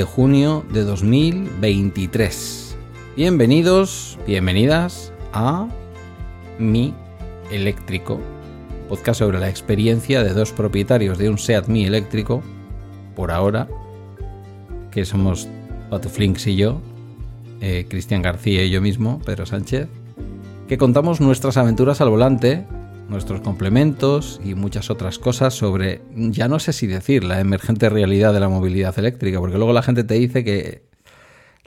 12 de junio de 2023. Bienvenidos, bienvenidas a Mi Eléctrico, podcast sobre la experiencia de dos propietarios de un SEAT Mi eléctrico, por ahora, que somos Patuflinks y yo, eh, Cristian García y yo mismo, Pedro Sánchez, que contamos nuestras aventuras al volante nuestros complementos y muchas otras cosas sobre, ya no sé si decir, la emergente realidad de la movilidad eléctrica, porque luego la gente te dice que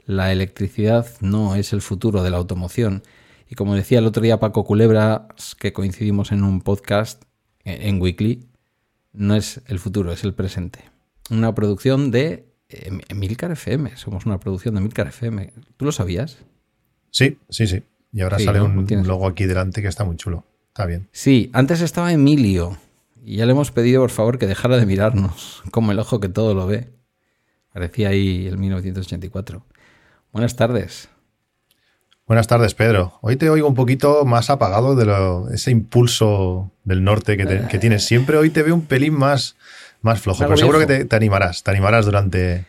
la electricidad no es el futuro de la automoción. Y como decía el otro día Paco Culebra, que coincidimos en un podcast en Weekly, no es el futuro, es el presente. Una producción de Milcar FM, somos una producción de Milcar FM. ¿Tú lo sabías? Sí, sí, sí. Y ahora sale un logo aquí delante que está muy chulo. Está bien. Sí, antes estaba Emilio. Y ya le hemos pedido, por favor, que dejara de mirarnos, como el ojo que todo lo ve. Parecía ahí el 1984. Buenas tardes. Buenas tardes, Pedro. Hoy te oigo un poquito más apagado de ese impulso del norte que, tienes siempre. Hoy te veo un pelín más, más flojo, pero seguro que te, animarás, te animarás durante,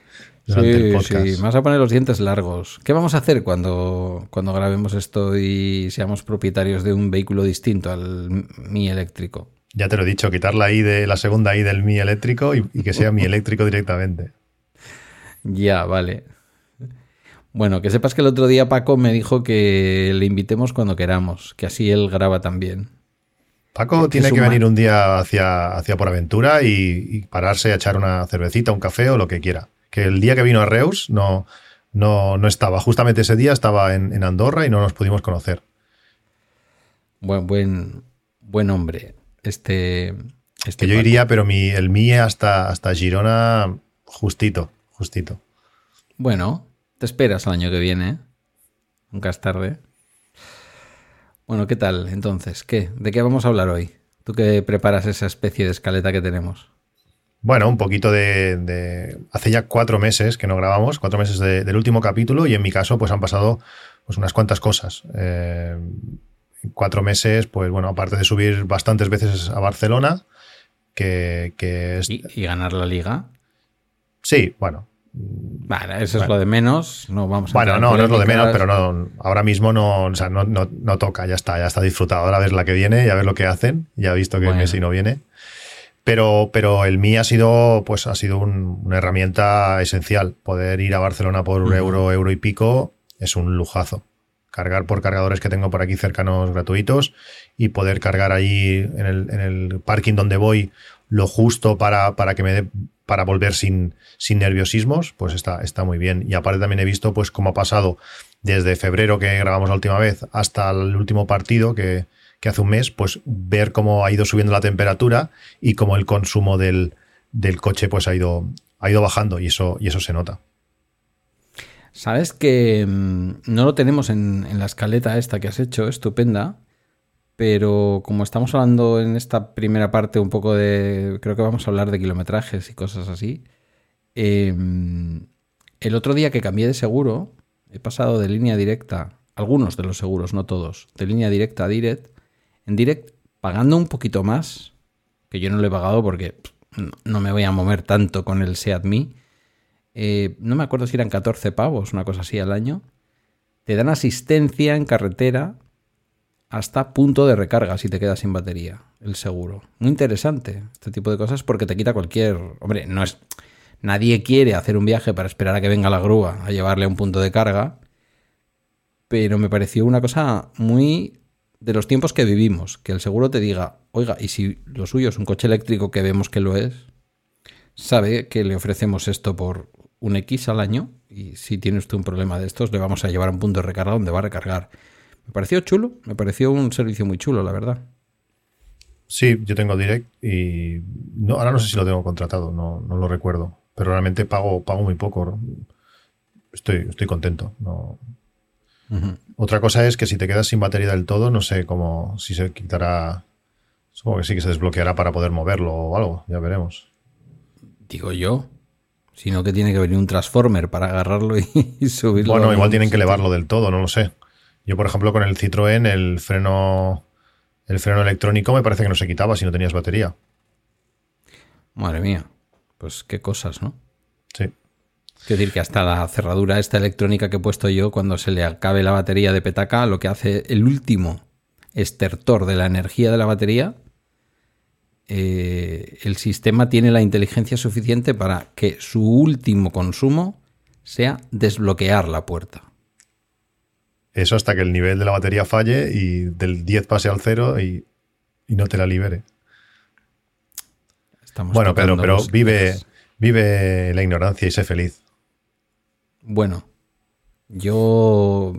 el podcast. Sí, vas a poner los dientes largos. ¿Qué vamos a hacer cuando, cuando grabemos esto y seamos propietarios de un vehículo distinto al Mi eléctrico? Ya te lo he dicho, quitar la I de la segunda I del Mi eléctrico y, que sea Mi eléctrico directamente. Ya, vale. Bueno, que sepas que el otro día Paco me dijo que le invitemos cuando queramos, que así él graba también. Paco tiene que venir un día hacia, hacia por aventura y, y, pararse a echar una cervecita, un café o lo que quiera que el día que vino a Reus no, no, no estaba. Justamente ese día estaba en, Andorra y no nos pudimos conocer. Buen, buen, buen hombre. Este, este que yo iría, pero mi, el MIE hasta, hasta Girona, justito, justito. Bueno, te esperas el año que viene. Nunca es tarde. Bueno, ¿qué tal entonces? ¿Qué? ¿De qué vamos a hablar hoy? Tú que preparas esa especie de escaleta que tenemos. Bueno, un poquito de, Hace ya cuatro meses que no grabamos, cuatro meses del último capítulo, y en mi caso, pues han pasado pues, unas cuantas cosas. Eh, cuatro meses, pues bueno, aparte de subir bastantes veces a Barcelona, que, es... ¿Y, ganar la liga? Sí, bueno. Vale, eso es lo de menos. No vamos a bueno, no, no es lo de menos, pero no, ahora mismo no, o sea, no, no, toca, ya está, ya está disfrutado. Ahora ves la que viene, ya ves lo que hacen, ya he visto que Messi no viene. Pero, pero el MI ha sido, pues, ha sido una herramienta esencial. Poder ir a Barcelona por un euro, euro y pico es un lujazo. Cargar por cargadores que tengo por aquí cercanos gratuitos y poder cargar ahí en el, en el parking donde voy lo justo para, para que me dé para volver sin, sin nerviosismos, pues está, está muy bien. Y aparte también he visto pues cómo ha pasado desde febrero que grabamos la última vez hasta el último partido que, que hace un mes, pues ver cómo ha ido subiendo la temperatura y cómo el consumo del, coche pues ha ido, ha ido bajando y eso, y eso se nota. Sabes que mm, no lo tenemos en, la escaleta esta que has hecho, estupenda, pero como estamos hablando en esta primera parte un poco de, creo que vamos a hablar de kilometrajes y cosas así, em, el otro día que cambié de seguro, he pasado de línea directa, algunos de los seguros, no todos, de línea directa a direct, en direct pagando un poquito más, que yo no lo he pagado porque no me voy a mover tanto con el Seat Me. Eh, no me acuerdo si eran 14 pavos, una cosa así al año. Te dan asistencia en carretera hasta punto de recarga si te quedas sin batería, el seguro. Muy interesante este tipo de cosas porque te quita cualquier... Hombre, no es... Nadie quiere hacer un viaje para esperar a que venga la grúa a llevarle a un punto de carga, pero me pareció una cosa muy de los tiempos que vivimos, que el seguro te diga, oiga, y si lo suyo es un coche eléctrico que vemos que lo es, sabe que le ofrecemos esto por un X al año y si tiene usted un problema de estos le vamos a llevar a un punto de recarga donde va a recargar. Me pareció chulo, me pareció un servicio muy chulo, la verdad. Sí, yo tengo Direct y no, ahora no sé si lo tengo contratado, no, no lo recuerdo, pero realmente pago, pago muy poco. Estoy, estoy contento. No, otra cosa es que si te quedas sin batería del todo, no sé cómo, si se quitará. Supongo que sí que se desbloqueará para poder moverlo o algo, ya veremos. Digo yo. Sino que tiene que venir un transformer para agarrarlo y, subirlo. Bueno, igual tienen que elevarlo del todo, no lo sé. Yo, por ejemplo, con el Citroën, el freno, el freno electrónico me parece que no se quitaba si no tenías batería. Madre mía. Pues qué cosas, ¿no? Sí. Quiero decir que hasta la cerradura esta electrónica que he puesto yo, cuando se le acabe la batería de petaca, lo que hace el último estertor de la energía de la batería, eh, el sistema tiene la inteligencia suficiente para que su último consumo sea desbloquear la puerta. Eso hasta que el nivel de la batería falle y del 10 pase al 0 y, no te la libere. bueno, Pedro, pero vive, vive la ignorancia y sé feliz. Bueno, yo,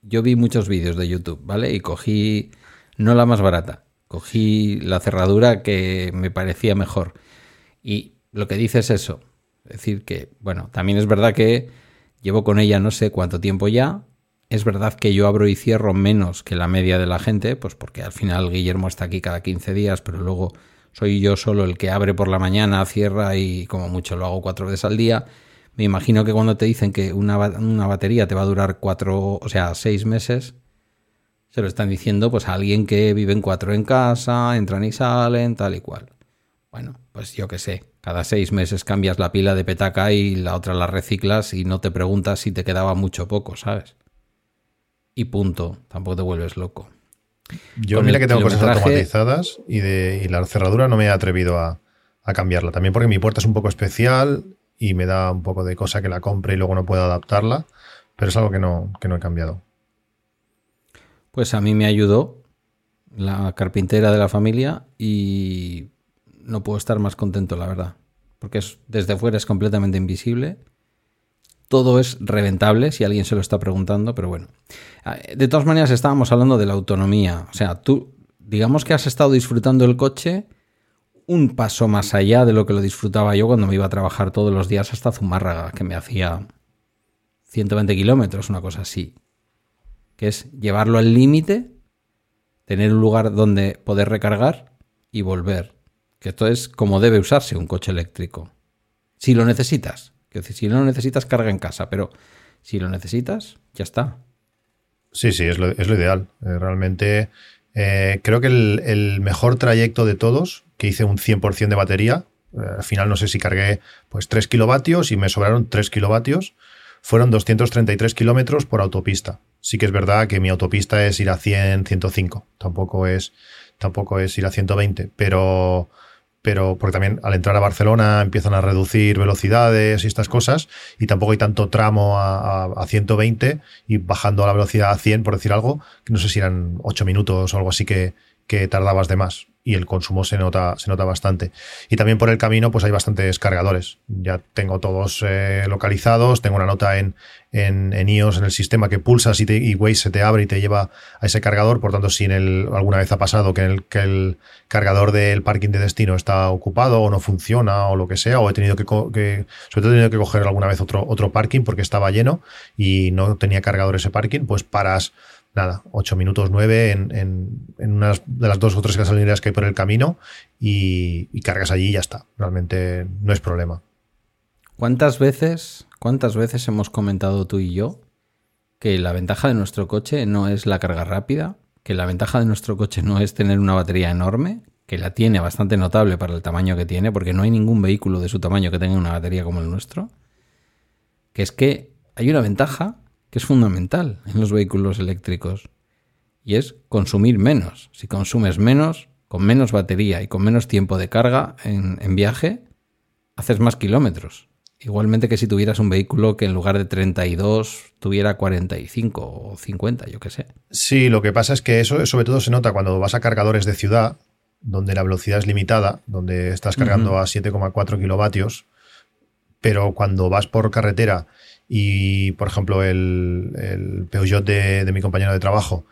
yo vi muchos vídeos de YouTube, ¿vale? Y cogí, no la más barata, cogí la cerradura que me parecía mejor. Y lo que dice es eso. Es decir, que, bueno, también es verdad que llevo con ella no sé cuánto tiempo ya. Es verdad que yo abro y cierro menos que la media de la gente, pues porque al final Guillermo está aquí cada 15 días, pero luego soy yo solo el que abre por la mañana, cierra y como mucho lo hago cuatro veces al día. Me imagino que cuando te dicen que una, batería te va a durar cuatro, o sea, seis meses, se lo están diciendo pues a alguien que vive en cuatro en casa, entran y salen, tal y cual. Bueno, pues yo qué sé, cada seis meses cambias la pila de petaca y la otra la reciclas y no te preguntas si te quedaba mucho o poco, ¿sabes? Y punto, tampoco te vuelves loco. Yo mira que tengo cosas automatizadas y, de, y la cerradura no me he atrevido a, a cambiarla. También porque mi puerta es un poco especial y me da un poco de cosa que la compre y luego no puedo adaptarla, pero es algo que no, que no he cambiado. Pues a mí me ayudó la carpintera de la familia y no puedo estar más contento, la verdad. Porque es, desde fuera es completamente invisible. Todo es reventable si alguien se lo está preguntando, pero bueno. Ah, de todas maneras, estábamos hablando de la autonomía. O sea, tú, digamos que has estado disfrutando el coche un paso más allá de lo que lo disfrutaba yo cuando me iba a trabajar todos los días hasta Zumárraga, que me hacía 120 kilómetros, una cosa así. Que es llevarlo al límite, tener un lugar donde poder recargar y volver. Que esto es como debe usarse un coche eléctrico. Si lo necesitas. Que si no lo necesitas, carga en casa. Pero si lo necesitas, ya está. Sí, sí, es lo, ideal. Eh, realmente eh, creo que el, mejor trayecto de todos que hice un 100% de batería. Eh, al final no sé si cargué pues 3 kilovatios y me sobraron 3 kilovatios. Fueron 233 kilómetros por autopista. Sí que es verdad que mi autopista es ir a 100, 105. Tampoco es, tampoco es ir a 120. Pero, pero porque también al entrar a Barcelona empiezan a reducir velocidades y estas cosas. Y tampoco hay tanto tramo a, a, a 120 y bajando a la velocidad a 100, por decir algo. No sé si eran 8 minutos o algo así que, que tardabas de más y el consumo se nota, se nota bastante. Y también por el camino, pues hay bastantes cargadores. Ya tengo todos eh, localizados, tengo una nota en, en, iOS, en el sistema que pulsas y, te, y Waze se te abre y te lleva a ese cargador. Por tanto, si en alguna vez ha pasado que el, que el cargador del parking de destino está ocupado o no funciona o lo que sea, o he tenido que, que sobre todo he tenido que coger alguna vez otro, otro parking porque estaba lleno y no tenía cargador ese parking, pues paras nada, 8 minutos 9 en, en, una de las dos o tres gasolineras que hay por el camino y, y, cargas allí y ya está. Realmente no es problema. ¿Cuántas veces, cuántas veces hemos comentado tú y yo que la ventaja de nuestro coche no es la carga rápida, que la ventaja de nuestro coche no es tener una batería enorme, que la tiene bastante notable para el tamaño que tiene, porque no hay ningún vehículo de su tamaño que tenga una batería como el nuestro, que es que hay una ventaja que es fundamental en los vehículos eléctricos, y es consumir menos. Si consumes menos, con menos batería y con menos tiempo de carga en, viaje, haces más kilómetros. Igualmente que si tuvieras un vehículo que en lugar de 32 tuviera 45 o 50, yo qué sé. Sí, lo que pasa es que eso sobre todo se nota cuando vas a cargadores de ciudad, donde la velocidad es limitada, donde estás cargando a 7,4 kilovatios, pero cuando vas por carretera y, por ejemplo, el, el Peugeot de, mi compañero de trabajo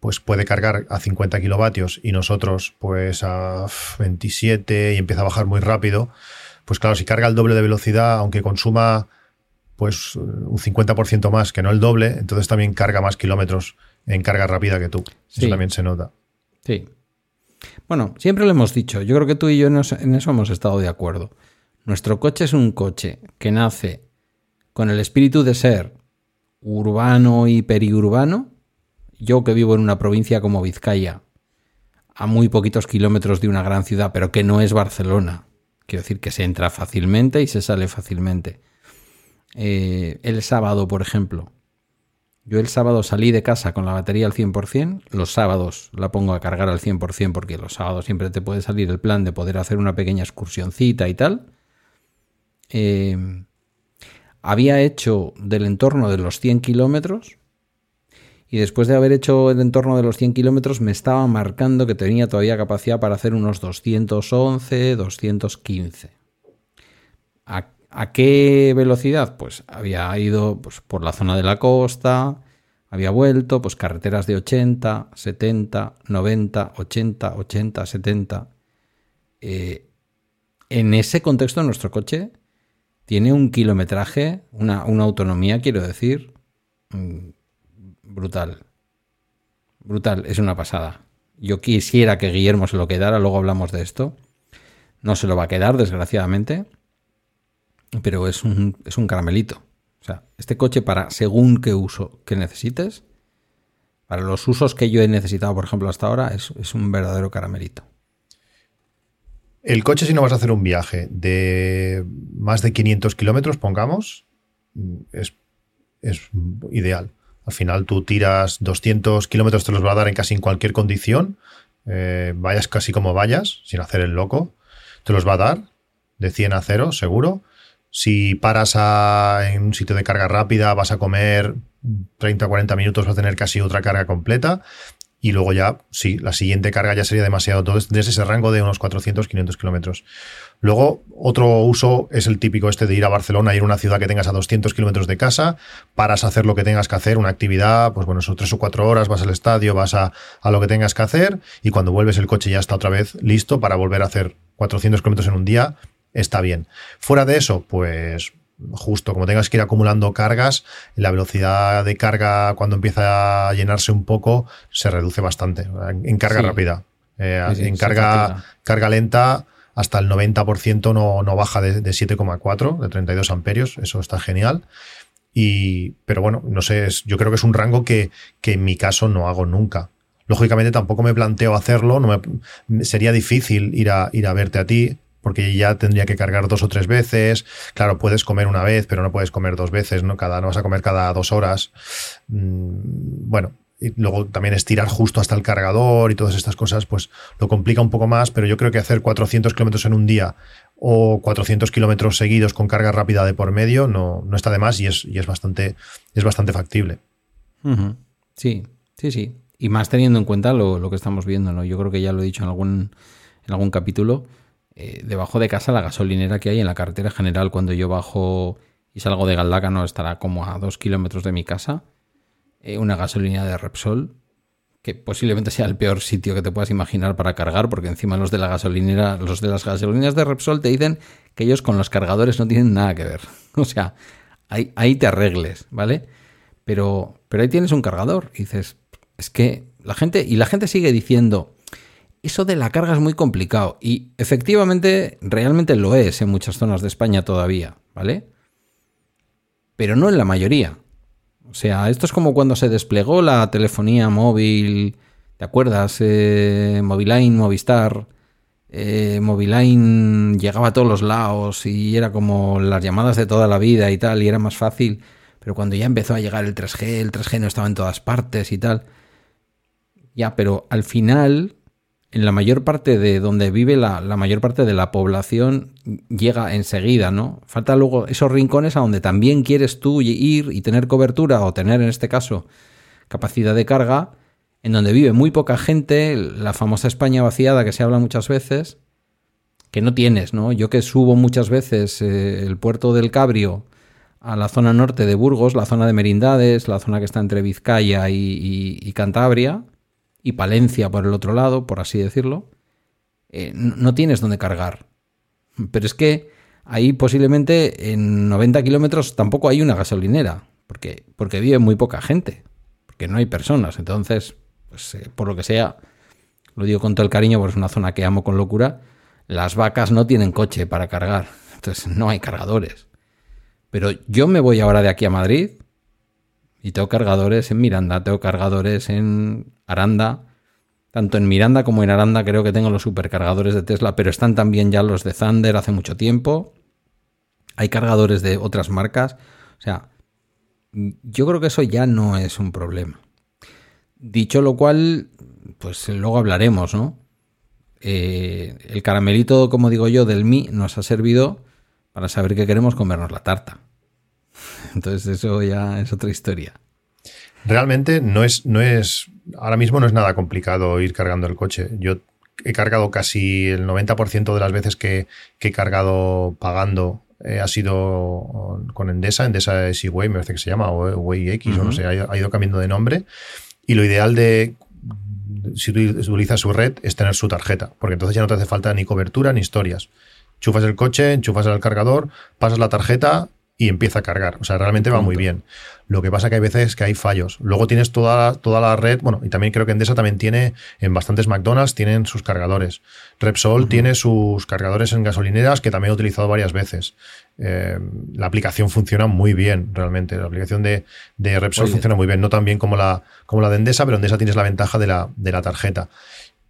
pues puede cargar a 50 kilovatios y nosotros pues a 27 y empieza a bajar muy rápido, pues claro, si carga el doble de velocidad, aunque consuma pues un 50% más que no el doble, entonces también carga más kilómetros en carga rápida que tú. Eso también se nota. Sí. Bueno, siempre lo hemos dicho, yo creo que tú y yo en eso hemos estado de acuerdo. Nuestro coche es un coche que nace con el espíritu de ser urbano y periurbano, yo que vivo en una provincia como Vizcaya, a muy poquitos kilómetros de una gran ciudad, pero que no es Barcelona, quiero decir que se entra fácilmente y se sale fácilmente. eh, el sábado, por ejemplo. Yo el sábado salí de casa con la batería al 100%, los sábados la pongo a cargar al 100% porque los sábados siempre te puede salir el plan de poder hacer una pequeña excursioncita y tal. Eh, había hecho del entorno de los 100 kilómetros y después de haber hecho el entorno de los 100 kilómetros me estaba marcando que tenía todavía capacidad para hacer unos 211, 215. ¿A, ¿A qué velocidad? Pues había ido pues, por la zona de la costa, había vuelto, pues carreteras de 80, 70, 90, 80, 80, 70. en ese contexto, nuestro coche tiene un kilometraje, una, autonomía, quiero decir, mm, brutal. Brutal, es una pasada. Yo quisiera que Guillermo se lo quedara, luego hablamos de esto. No se lo va a quedar, desgraciadamente pero es un, es un caramelito. O sea, este coche para según qué uso que necesites, para los usos que yo he necesitado, por ejemplo, hasta ahora, es, un verdadero caramelito. El coche, si no vas a hacer un viaje de más de 500 kilómetros, pongamos, es, ideal. Al final tú tiras 200 kilómetros, te los va a dar en casi en cualquier condición, eh, vayas casi como vayas, sin hacer el loco, te los va a dar de 100 a 0, seguro. Si paras en un sitio de carga rápida, vas a comer 30 o 40 minutos, vas a tener casi otra carga completa. Y luego ya, sí, la siguiente carga ya sería demasiado. Todo desde ese rango de unos 400, 500 kilómetros. Luego, otro uso es el típico este de ir a Barcelona, ir a una ciudad que tengas a 200 kilómetros de casa, paras a hacer lo que tengas que hacer, una actividad, pues bueno, son tres o cuatro horas, vas al estadio, vas a, a lo que tengas que hacer, y cuando vuelves el coche ya está otra vez listo para volver a hacer 400 kilómetros en un día está bien. Fuera de eso, pues justo como tengas que ir acumulando cargas, la velocidad de carga cuando empieza a llenarse un poco se reduce bastante en carga rápida. Eh, en carga, carga lenta hasta el 90% no, no baja de, 7,4, de 32 amperios, eso está genial. Y, pero bueno, no sé, yo creo que es un rango que, que en mi caso no hago nunca. Lógicamente tampoco me planteo hacerlo, no sería difícil ir a, ir a verte a ti, porque ya tendría que cargar dos o tres veces. Claro, puedes comer una vez, pero no puedes comer dos veces, ¿no? Cada, no vas a comer cada dos horas. Mm, bueno, y luego también estirar justo hasta el cargador y todas estas cosas, pues lo complica un poco más, pero yo creo que hacer 400 kilómetros en un día o 400 kilómetros seguidos con carga rápida de por medio no, no está de más y es, y es, bastante, es bastante factible. Sí, sí, sí. Y más teniendo en cuenta lo, lo, que estamos viendo, ¿no? Yo creo que ya lo he dicho en algún, en algún capítulo eh, debajo de casa la gasolinera que hay en la carretera general cuando yo bajo y salgo de no estará como a dos kilómetros de mi casa. Eh, una gasolinera de Repsol, que posiblemente sea el peor sitio que te puedas imaginar para cargar, porque encima los de la gasolinera, los de las gasolineras de Repsol te dicen que ellos con los cargadores no tienen nada que ver. O sea, ahí, ahí te arregles, ¿vale? Pero, pero ahí tienes un cargador. Y dices, es que la gente, y la gente sigue diciendo, eso de la carga es muy complicado y efectivamente realmente lo es en muchas zonas de España todavía, ¿vale? Pero no en la mayoría. O sea, esto es como cuando se desplegó la telefonía móvil, ¿te acuerdas? Eh, Moviline, Movistar. Eh, Moviline llegaba a todos los lados y era como las llamadas de toda la vida y tal, y era más fácil. Pero cuando ya empezó a llegar el 3G, el 3G no estaba en todas partes y tal. Ya, pero al final en la mayor parte de donde vive la, mayor parte de la población llega enseguida, ¿no? Falta luego esos rincones a donde también quieres tú ir y tener cobertura o tener en este caso capacidad de carga, en donde vive muy poca gente, la famosa España vaciada que se habla muchas veces, que no tienes, ¿no? Yo que subo muchas veces eh, el puerto del Cabrio a la zona norte de Burgos, la zona de Merindades, la zona que está entre Vizcaya y Cantabria, y Palencia por el otro lado, por así decirlo, eh, no tienes donde cargar. Pero es que ahí posiblemente en 90 kilómetros tampoco hay una gasolinera, porque, porque vive muy poca gente, porque no hay personas. Entonces, pues, eh, por lo que sea, lo digo con todo el cariño, porque es una zona que amo con locura, las vacas no tienen coche para cargar, entonces no hay cargadores. Pero yo me voy ahora de aquí a Madrid y tengo cargadores en Miranda, tengo cargadores en Aranda. Tanto en Miranda como en Aranda creo que tengo los supercargadores de Tesla, pero están también ya los de Thunder hace mucho tiempo. Hay cargadores de otras marcas. O sea, yo creo que eso ya no es un problema. Dicho lo cual, pues luego hablaremos, ¿no? Eh, el caramelito, como digo yo, del Mi nos ha servido para saber que queremos comernos la tarta. Entonces eso ya es otra historia. Realmente no es, no es, ahora mismo no es nada complicado ir cargando el coche. Yo he cargado casi el 90% de las veces que, he cargado pagando eh, ha sido con Endesa, Endesa Easyway, me parece que se llama, o Way X, o no sé, ha, ido cambiando de nombre. Y lo ideal de, si utilizas su red, es tener su tarjeta, porque entonces ya no te hace falta ni cobertura ni historias. Enchufas el coche, enchufas el cargador, pasas la tarjeta y empieza a cargar. O sea, realmente va muy bien. Lo que pasa que hay veces que hay fallos. Luego tienes toda, toda la red, bueno, y también creo que Endesa también tiene, en bastantes McDonald's tienen sus cargadores. Repsol tiene sus cargadores en gasolineras que también he utilizado varias veces. Eh, la aplicación funciona muy bien, realmente. La aplicación de, Repsol funciona muy bien, no tan bien como la, como la de Endesa, pero Endesa tienes la ventaja de la, de la tarjeta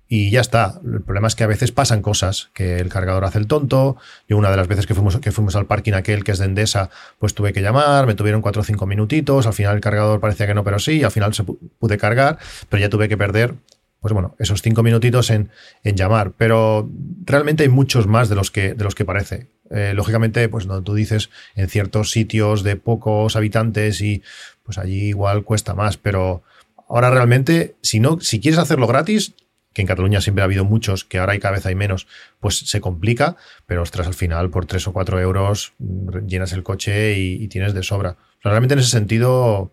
y ya está. El problema es que a veces pasan cosas, que el cargador hace el tonto. Yo una de las veces que fuimos, que fuimos al parking aquel que es de Endesa, pues tuve que llamar, me tuvieron cuatro o cinco minutitos, al final el cargador parecía que no, pero sí, al final se pude cargar, pero ya tuve que perder, pues bueno, esos cinco minutitos en, en llamar. Pero realmente hay muchos más de los que, de los que parece. Eh, lógicamente, pues no, tú dices en ciertos sitios de pocos habitantes y pues allí igual cuesta más, pero ahora realmente, si no, si quieres hacerlo gratis, que en Cataluña siempre ha habido muchos, que ahora hay cada vez hay menos, pues se complica, pero ostras, al final por 3 o 4 euros mm, llenas el coche y, tienes de sobra. realmente en ese sentido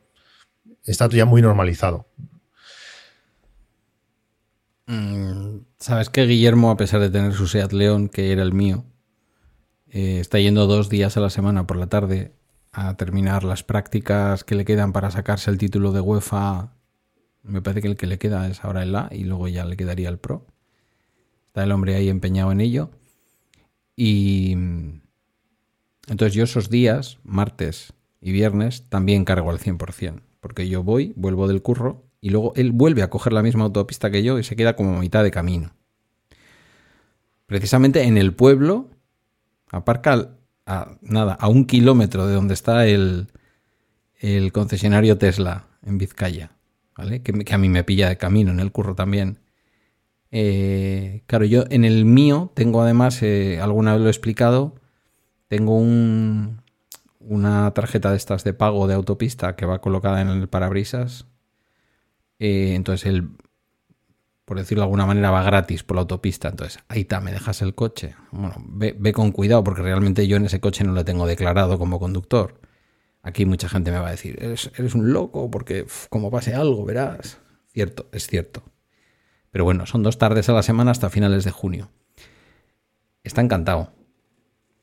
está ya muy normalizado. Mm, Sabes que Guillermo, a pesar de tener su Seat León, que era el mío, eh, está yendo dos días a la semana por la tarde a terminar las prácticas que le quedan para sacarse el título de UEFA me parece que el que le queda es ahora el A y luego ya le quedaría el Pro. Está el hombre ahí empeñado en ello. Y entonces yo esos días, martes y viernes, también cargo al 100%. Porque yo voy, vuelvo del curro y luego él vuelve a coger la misma autopista que yo y se queda como a mitad de camino. Precisamente en el pueblo, aparca a, nada, a un kilómetro de donde está el, el concesionario Tesla en Vizcaya. Que, a mí me pilla de camino en el curro también. Eh, claro, yo en el mío tengo además, eh, alguna vez lo he explicado, tengo un, una tarjeta de estas de pago de autopista que va colocada en el parabrisas. Eh, entonces el, por decirlo de alguna manera, va gratis por la autopista. Entonces, ahí está, me dejas el coche. Bueno, ve, ve, con cuidado porque realmente yo en ese coche no lo tengo declarado como conductor. Aquí mucha gente me va a decir, eres, un loco porque como pase algo, verás. Cierto, es cierto. Pero bueno, son dos tardes a la semana hasta finales de junio. Está encantado.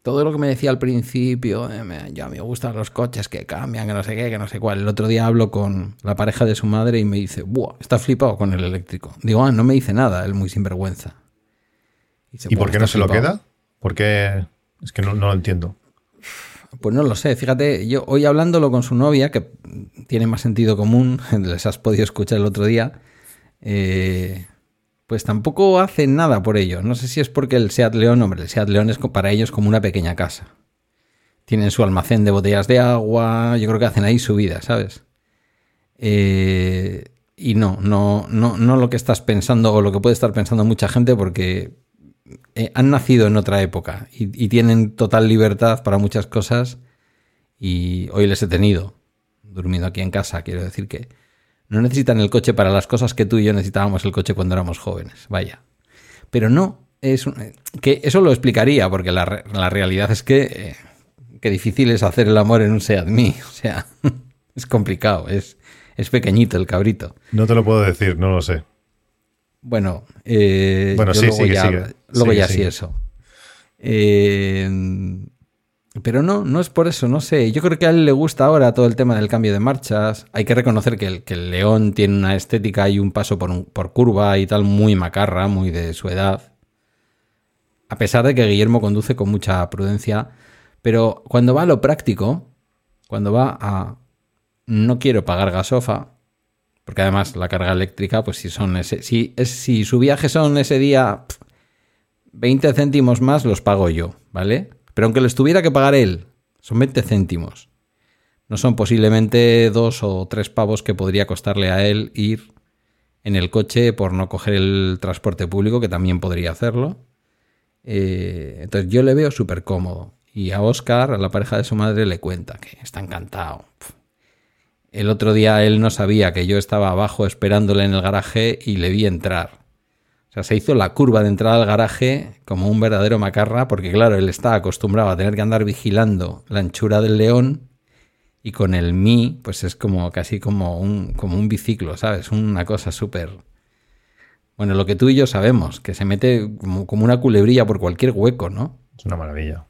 Todo lo que me decía al principio, eh, ya me gustan los coches que cambian, que no sé qué, que no sé cuál. El otro día hablo con la pareja de su madre y me dice, ¡buah! Está flipado con el eléctrico. Digo, ah, no me dice nada, él muy sinvergüenza. ¿Y por qué no se lo queda? Porque es que no, no lo entiendo. Pues no lo sé, fíjate, yo hoy hablándolo con su novia, que tiene más sentido común, les has podido escuchar el otro día, eh, pues tampoco hacen nada por ello. No sé si es porque el Seat León, hombre, el Seat León es para ellos como una pequeña casa. Tienen su almacén de botellas de agua, yo creo que hacen ahí su vida, ¿sabes? Eh, y no, no, no, no lo que estás pensando o lo que puede estar pensando mucha gente, porque eh, han nacido en otra época y, tienen total libertad para muchas cosas y hoy les he tenido durmiendo aquí en casa. Quiero decir que no necesitan el coche para las cosas que tú y yo necesitábamos el coche cuando éramos jóvenes. Vaya. Pero no, es que eso lo explicaría porque la, realidad es que, eh, difícil es hacer el amor en un Seat Mii. O sea, es complicado, es, es pequeñito el cabrito. No te lo puedo decir, no lo sé. Bueno, eh, bueno sí, luego ya, Luego ya sí eso. Eh, pero no, no es por eso, no sé. Yo creo que a él le gusta ahora todo el tema del cambio de marchas. Hay que reconocer que el, que el León tiene una estética y un paso por, por curva y tal muy macarra, muy de su edad. A pesar de que Guillermo conduce con mucha prudencia. Pero cuando va a lo práctico, cuando va a no quiero pagar gasofa, porque además la carga eléctrica, pues si son ese, si, es, si su viaje son ese día 20 céntimos más, los pago yo, ¿vale? Pero aunque les tuviera que pagar él, son 20 céntimos. no son posiblemente dos o tres pavos que podría costarle a él ir en el coche por no coger el transporte público, que también podría hacerlo. Eh, entonces yo le veo súper cómodo. Y a Oscar, a la pareja de su madre, le cuenta que está encantado. El otro día él no sabía que yo estaba abajo esperándole en el garaje y le vi entrar. O sea, se hizo la curva de entrada al garaje como un verdadero macarra, porque claro, él está acostumbrado a tener que andar vigilando la anchura del león y con el Mi, pues es como casi como un, como un biciclo, ¿sabes? Una cosa súper... Bueno, lo que tú y yo sabemos, que se mete como, como una culebrilla por cualquier hueco, ¿no? Es una maravilla.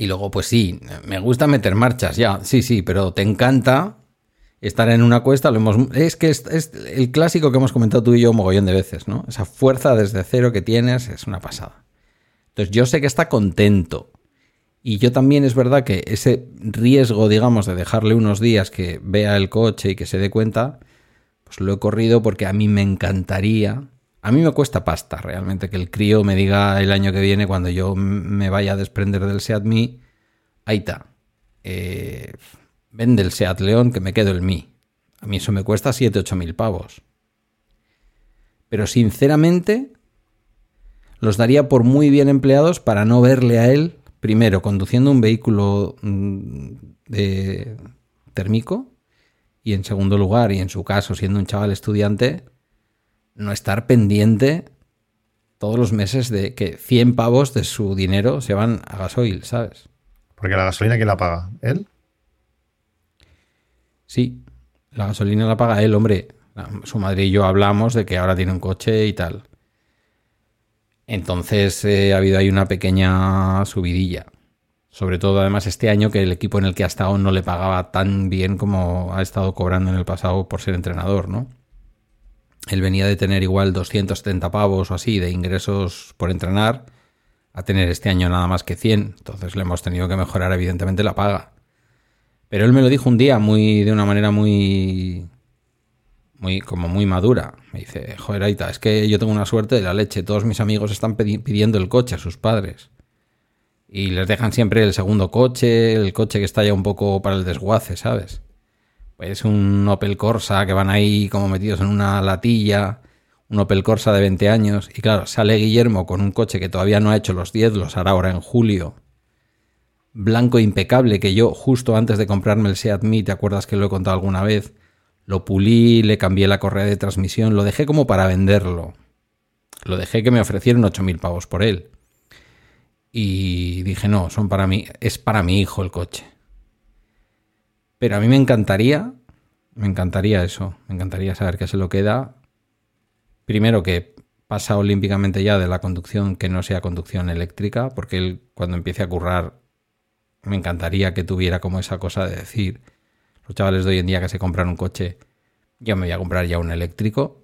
Y luego, pues sí, me gusta meter marchas, ya, sí, sí, pero te encanta estar en una cuesta. Lo hemos, es que es, el clásico que hemos comentado tú y yo un mogollón de veces, ¿no? Esa fuerza desde cero que tienes es una pasada. Entonces, yo sé que está contento. Y yo también es verdad que ese riesgo, digamos, de dejarle unos días que vea el coche y que se dé cuenta, pues lo he corrido porque a mí me encantaría. A mí me cuesta pasta realmente que el crío me diga el año que viene, cuando yo me vaya a desprender del Seat Mi, ahí está. Eh, vende el Seat León que me quedo el Mi. A mí eso me cuesta 7, 8 mil pavos. Pero sinceramente, los daría por muy bien empleados para no verle a él primero, conduciendo un vehículo mm, de térmico y en segundo lugar, y en su caso, siendo un chaval estudiante, no estar pendiente todos los meses de que 100 pavos de su dinero se van a gasoil, ¿sabes? Porque la gasolina, ¿quién la paga? ¿Él? Sí, la gasolina la paga él, hombre. Su madre y yo hablamos de que ahora tiene un coche y tal. Entonces eh, ha habido ahí una pequeña subidilla. Sobre todo además este año que el equipo en el que ha estado no le pagaba tan bien como ha estado cobrando en el pasado por ser entrenador, ¿no? Él venía de tener igual 270 pavos o así de ingresos por entrenar a tener este año nada más que 100. Entonces le hemos tenido que mejorar evidentemente la paga. Pero él me lo dijo un día muy de una manera muy muy, como muy madura. Me dice, joder, Aita, es que yo tengo una suerte de la leche. Todos mis amigos están pidiendo el coche a sus padres. Y les dejan siempre el segundo coche, el coche que está ya un poco para el desguace, ¿sabes? Pues un Opel Corsa que van ahí como metidos en una latilla, un Opel Corsa de 20 años. Y claro, sale Guillermo con un coche que todavía no ha hecho los 10, los hará ahora en julio. Blanco impecable, que yo justo antes de comprarme el Seat Mii, ¿te acuerdas que lo he contado alguna vez? Lo pulí, le cambié la correa de transmisión, lo dejé como para venderlo. Lo dejé que me ofrecieron 8.000 pavos por él. Y dije, no, son para mí, es para mi hijo el coche. Pero a mí me encantaría, me encantaría eso, me encantaría saber que se lo queda. Primero que pasa olímpicamente ya de la conducción que no sea conducción eléctrica, porque él cuando empiece a currar me encantaría que tuviera como esa cosa de decir, los chavales de hoy en día que se compran un coche, yo me voy a comprar ya un eléctrico.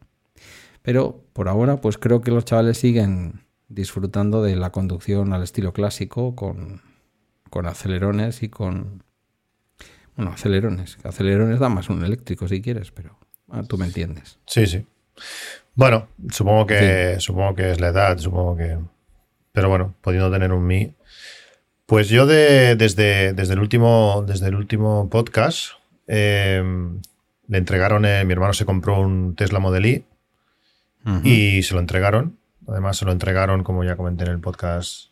Pero por ahora, pues creo que los chavales siguen disfrutando de la conducción al estilo clásico, con, con acelerones y con. Bueno, acelerones. Acelerones da más un eléctrico si quieres, pero ah, tú me entiendes. Sí, sí. Bueno, supongo que, supongo que es la edad, supongo que. Pero bueno, pudiendo tener un Mi. Pues yo de, desde, desde, el último, desde el último podcast Em, le entregaron, eh, mi hermano se compró un Tesla Model I y se lo entregaron. Además, se lo entregaron, como ya comenté en el podcast,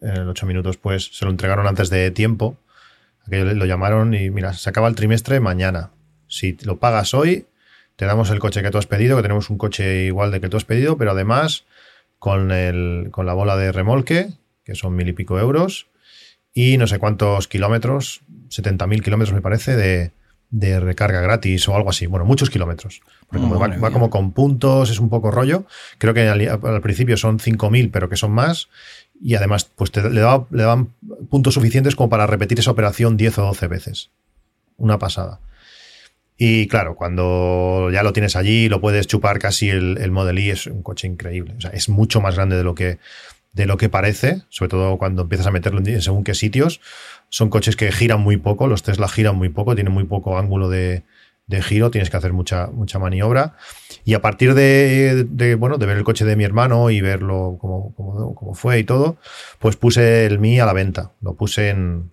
en el 8 minutos, pues se lo entregaron antes de tiempo. Aquello lo llamaron y mira, se acaba el trimestre mañana. Si lo pagas hoy, te damos el coche que tú has pedido, que tenemos un coche igual de que tú has pedido, pero además con, el, con la bola de remolque, que son mil y pico euros, y no sé cuántos kilómetros, 70.000 kilómetros me parece, de, recarga gratis o algo así. Bueno, muchos kilómetros. Porque como va, como con puntos, es un poco rollo. Creo que al, principio son 5.000, pero que son más. Y además, pues le, le dan puntos suficientes como para repetir esa operación 10 o 12 veces. Una pasada. Y claro, cuando ya lo tienes allí, lo puedes chupar casi el, el Model I, es un coche increíble. Es mucho más grande de lo que, de lo que parece, sobre todo cuando empiezas a meterlo en según qué sitios. Son coches que giran muy poco, los Tesla giran muy poco, tienen muy poco ángulo de, giro, tienes que hacer mucha, mucha maniobra. Y a partir de, bueno, de ver el coche de mi hermano y verlo como, fue y todo, pues puse el Mi a la venta. Lo puse en,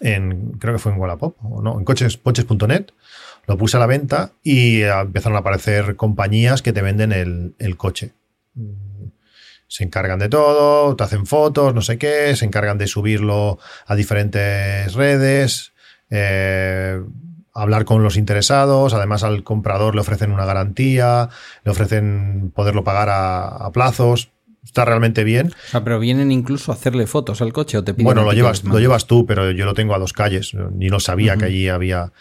creo que fue en Wallapop, o no, en coches, coches.net, lo puse a la venta y empezaron a aparecer compañías que te venden el, el coche se encargan de todo, te hacen fotos, no sé qué, se encargan de subirlo a diferentes redes, eh, hablar con los interesados, además al comprador le ofrecen una garantía, le ofrecen poderlo pagar a, plazos. Está realmente bien. O sea, pero vienen incluso a hacerle fotos al coche o te piden Bueno, lo llevas, lo llevas tú, pero yo lo tengo a dos calles. Ni no sabía que allí había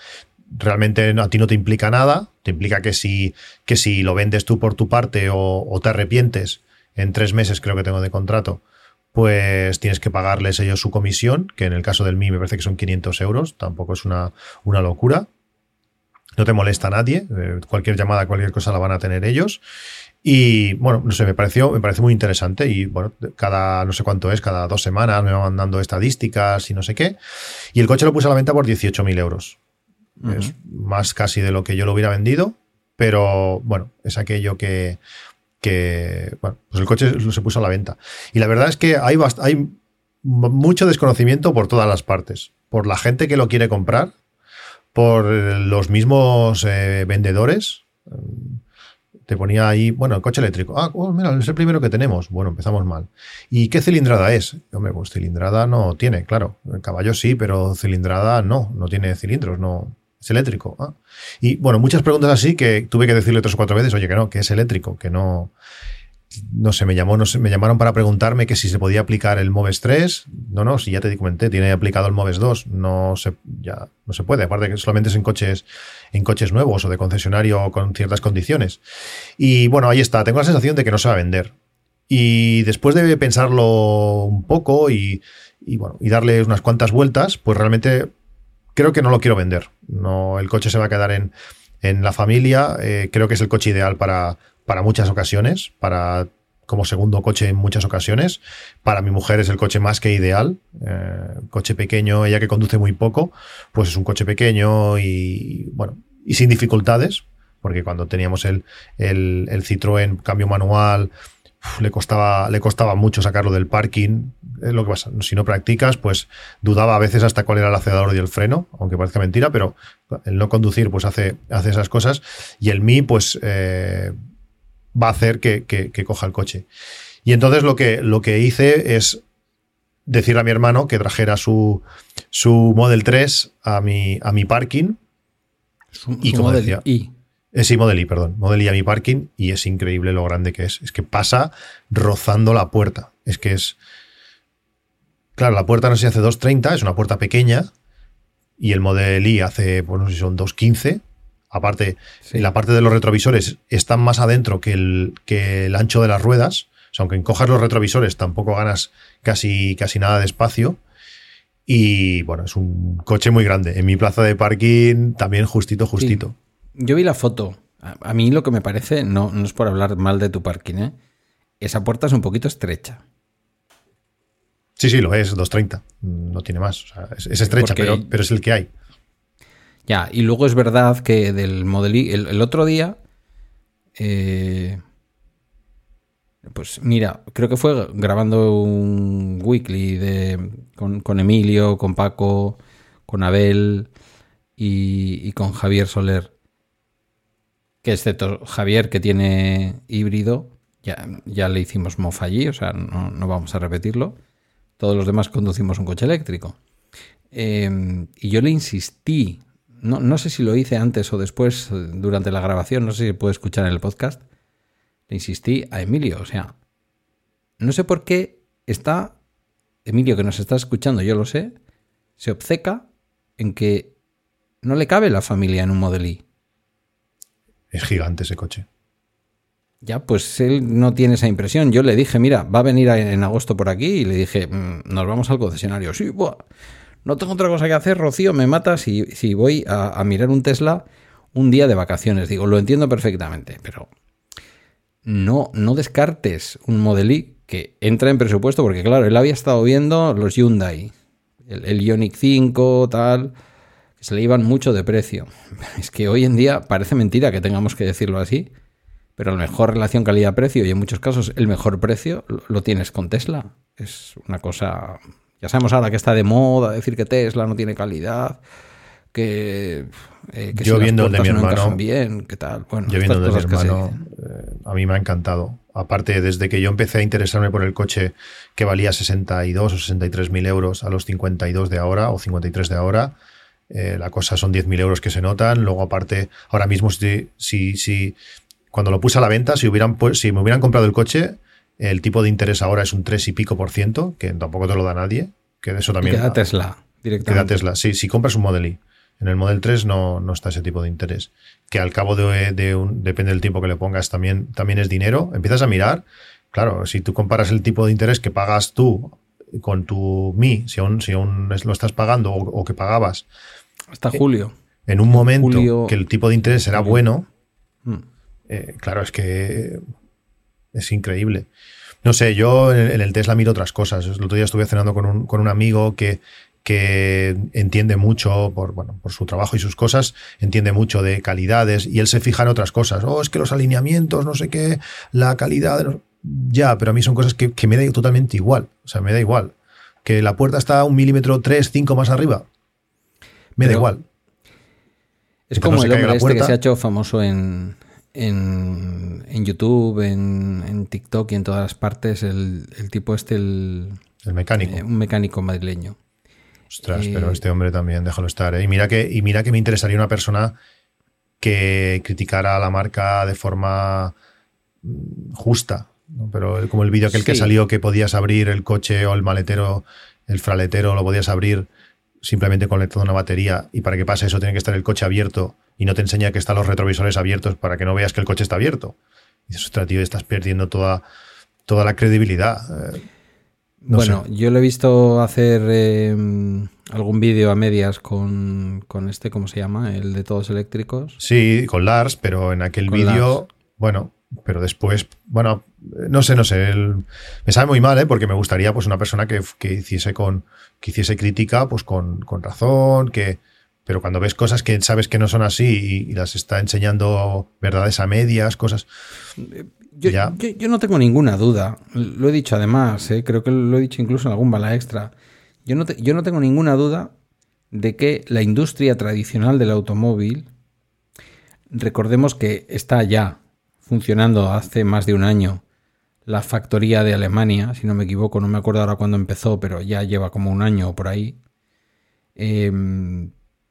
realmente a ti no te implica nada, te implica que si, que si lo vendes tú por tu parte o, te arrepientes, en tres meses creo que tengo de contrato, pues tienes que pagarles ellos su comisión, que en el caso del MI me parece que son 500 euros, tampoco es una, una locura. No te molesta a nadie, eh, cualquier llamada, cualquier cosa la van a tener ellos. Y bueno, no sé, me pareció, me parece muy interesante. Y bueno, cada, no sé cuánto es, cada dos semanas me van dando estadísticas y no sé qué. Y el coche lo puse a la venta por 18.000 euros. Es más casi de lo que yo lo hubiera vendido, pero bueno, es aquello que, que, bueno, pues el coche se puso a la venta. Y la verdad es que hay, mucho desconocimiento por todas las partes. Por la gente que lo quiere comprar, por los mismos eh, vendedores. Te ponía ahí, bueno, el coche eléctrico. Ah, oh, mira, es el primero que tenemos. Bueno, empezamos mal. ¿Y qué cilindrada es? Hombre, pues cilindrada no tiene, claro. El caballo sí, pero cilindrada no, no tiene cilindros, no, es eléctrico. Y bueno, muchas preguntas así que tuve que decirle tres o cuatro veces, oye, que no, que es eléctrico, que no. No sé, me llamó, no sé, me llamaron para preguntarme que si se podía aplicar el Moves 3. No, no, si ya te comenté, tiene aplicado el Moves 2, no se, ya no se puede. Aparte que solamente es en coches, en coches nuevos o de concesionario con ciertas condiciones. Y bueno, ahí está. Tengo la sensación de que no se va a vender. Y después de pensarlo un poco y, y bueno, y darle unas cuantas vueltas, pues realmente creo que no lo quiero vender. No, el coche se va a quedar en, la familia. Eh, creo que es el coche ideal para, para muchas ocasiones, para como segundo coche en muchas ocasiones. Para mi mujer es el coche más que ideal. Eh, coche pequeño, ella que conduce muy poco, pues es un coche pequeño y bueno, y sin dificultades, porque cuando teníamos el, el, el Citroën cambio manual, le, costaba, le costaba mucho sacarlo del parking. Es lo que pasa. Si no practicas, pues dudaba a veces hasta cuál era el acelerador y el freno, aunque parezca mentira, pero el no conducir, pues hace, hace esas cosas. Y el Mi, pues eh, va a hacer que, coja el coche. Y entonces lo que, lo que hice es decirle a mi hermano que trajera su, su Model 3 a mi, a mi parking. y como decía, eh, sí, Model I, perdón. Model I a mi parking y es increíble lo grande que es. Es que pasa rozando la puerta. Es que es... Claro, la puerta no se hace 2.30, es una puerta pequeña y el Model I hace, pues no sé si son 2.15. Aparte, la parte de los retrovisores están más adentro que el, que el ancho de las ruedas. O sea, aunque encojas los retrovisores, tampoco ganas casi, casi nada de espacio. Y bueno, es un coche muy grande. En mi plaza de parking también justito, justito. Yo vi la foto. A, mí lo que me parece, no, no es por hablar mal de tu parking, ¿eh? Esa puerta es un poquito estrecha. Sí, sí, lo es, 230. No tiene más. es, estrecha, pero, pero, es el que hay. Ya, y luego es verdad que del Model el, el otro día, eh, pues mira, creo que fue grabando un weekly de, con, con Emilio, con Paco, con Abel y, y con Javier Soler que excepto Javier, que tiene híbrido, ya, ya le hicimos mof allí, o sea, no, vamos a repetirlo. Todos los demás conducimos un coche eléctrico. Eh, y yo le insistí, no, no, sé si lo hice antes o después, durante la grabación, no sé si puede escuchar en el podcast, le insistí a Emilio, o sea, no sé por qué está, Emilio que nos está escuchando, yo lo sé, se obceca en que no le cabe la familia en un Model I. Es gigante ese coche. Ya, pues él no tiene esa impresión. Yo le dije, mira, va a venir en agosto por aquí y le dije, mm, nos vamos al concesionario. Sí, buah, no tengo otra cosa que hacer, Rocío, me matas si, si voy a, mirar un Tesla un día de vacaciones. Digo, lo entiendo perfectamente, pero no, no descartes un Model I que entra en presupuesto, porque claro, él había estado viendo los Hyundai, el, el Ioniq 5, tal se le iban mucho de precio. Es que hoy en día parece mentira que tengamos que decirlo así, pero la mejor relación calidad-precio y en muchos casos el mejor precio lo tienes con Tesla. Es una cosa Ya sabemos ahora que está de moda decir que Tesla no tiene calidad, que, eh, yo viendo el de mi hermano bien, qué tal. Bueno, yo viendo el de mi hermano, eh, a mí me ha encantado. Aparte, desde que yo empecé a interesarme por el coche que valía 62 o 63 mil euros a los 52 de ahora o 53 de ahora, eh, la cosa son 10 mil euros que se notan. Luego, aparte, ahora mismo, si, si, si cuando lo puse a la venta, si, hubieran, pues, si me hubieran comprado el coche, el tipo de interés ahora es un 3 y pico por ciento, que tampoco te lo da nadie. Que eso también. queda Tesla, directamente. Queda Tesla, sí, si compras un Model Y. En el Model 3 no, no está ese tipo de interés. Que al cabo de, un, depende del tiempo que le pongas, también, también es dinero. Empiezas a mirar, claro, si tú comparas el tipo de interés que pagas tú con tu Mi, si aún, si aún lo estás pagando o, que pagabas. Hasta julio. En un momento que el tipo de interés era bueno, mm. eh, claro, es que es increíble. No sé, yo en el Tesla miro otras cosas. El otro día estuve cenando con un, con un amigo que, que entiende mucho por, bueno, por su trabajo y sus cosas, entiende mucho de calidades y él se fija en otras cosas. Oh, es que los alineamientos, no sé qué, la calidad. Ya, pero a mí son cosas que, me da totalmente igual. O sea, me da igual. Que la puerta está un milímetro 3, 5 más arriba. Me da igual. Es como el hombre este que se ha hecho famoso en, en, en YouTube, en, en, TikTok y en todas las partes. El, el tipo este, el, el mecánico. Eh, un mecánico madrileño Ostras, pero este hombre también, déjalo estar. ¿eh? Y, mira que, y mira que me interesaría una persona que criticara a la marca de forma mm, Pero como el vídeo aquel que salió que podías abrir el coche o el maletero, el fraletero, lo podías abrir simplemente conectando una batería y para que pase eso tiene que estar el coche abierto y no te enseña que están los retrovisores abiertos para que no veas que el coche está abierto. Y dices, ostras, tío, estás perdiendo toda, toda la credibilidad. Eh, bueno, yo lo he visto hacer em, algún vídeo a medias con, este, ¿cómo se llama? El de todos eléctricos. Sí, con Lars, pero en aquel vídeo, bueno, pero después, bueno, no sé, no sé, me sabe muy mal, ¿eh? porque me gustaría pues una persona que, hiciese con, que hiciese crítica, pues con, con, razón, que, pero cuando ves cosas que sabes que no son así y, las está enseñando verdades a medias, cosas. Yo, yo, no tengo ninguna duda, lo he dicho además, ¿eh? creo que lo he dicho incluso en algún bala extra. Yo no, yo no tengo ninguna duda de que la industria tradicional del automóvil, recordemos que está ya funcionando hace más de un año la factoría de Alemania, si no me equivoco, no me acuerdo ahora cuándo empezó, pero ya lleva como un año por ahí. Eh,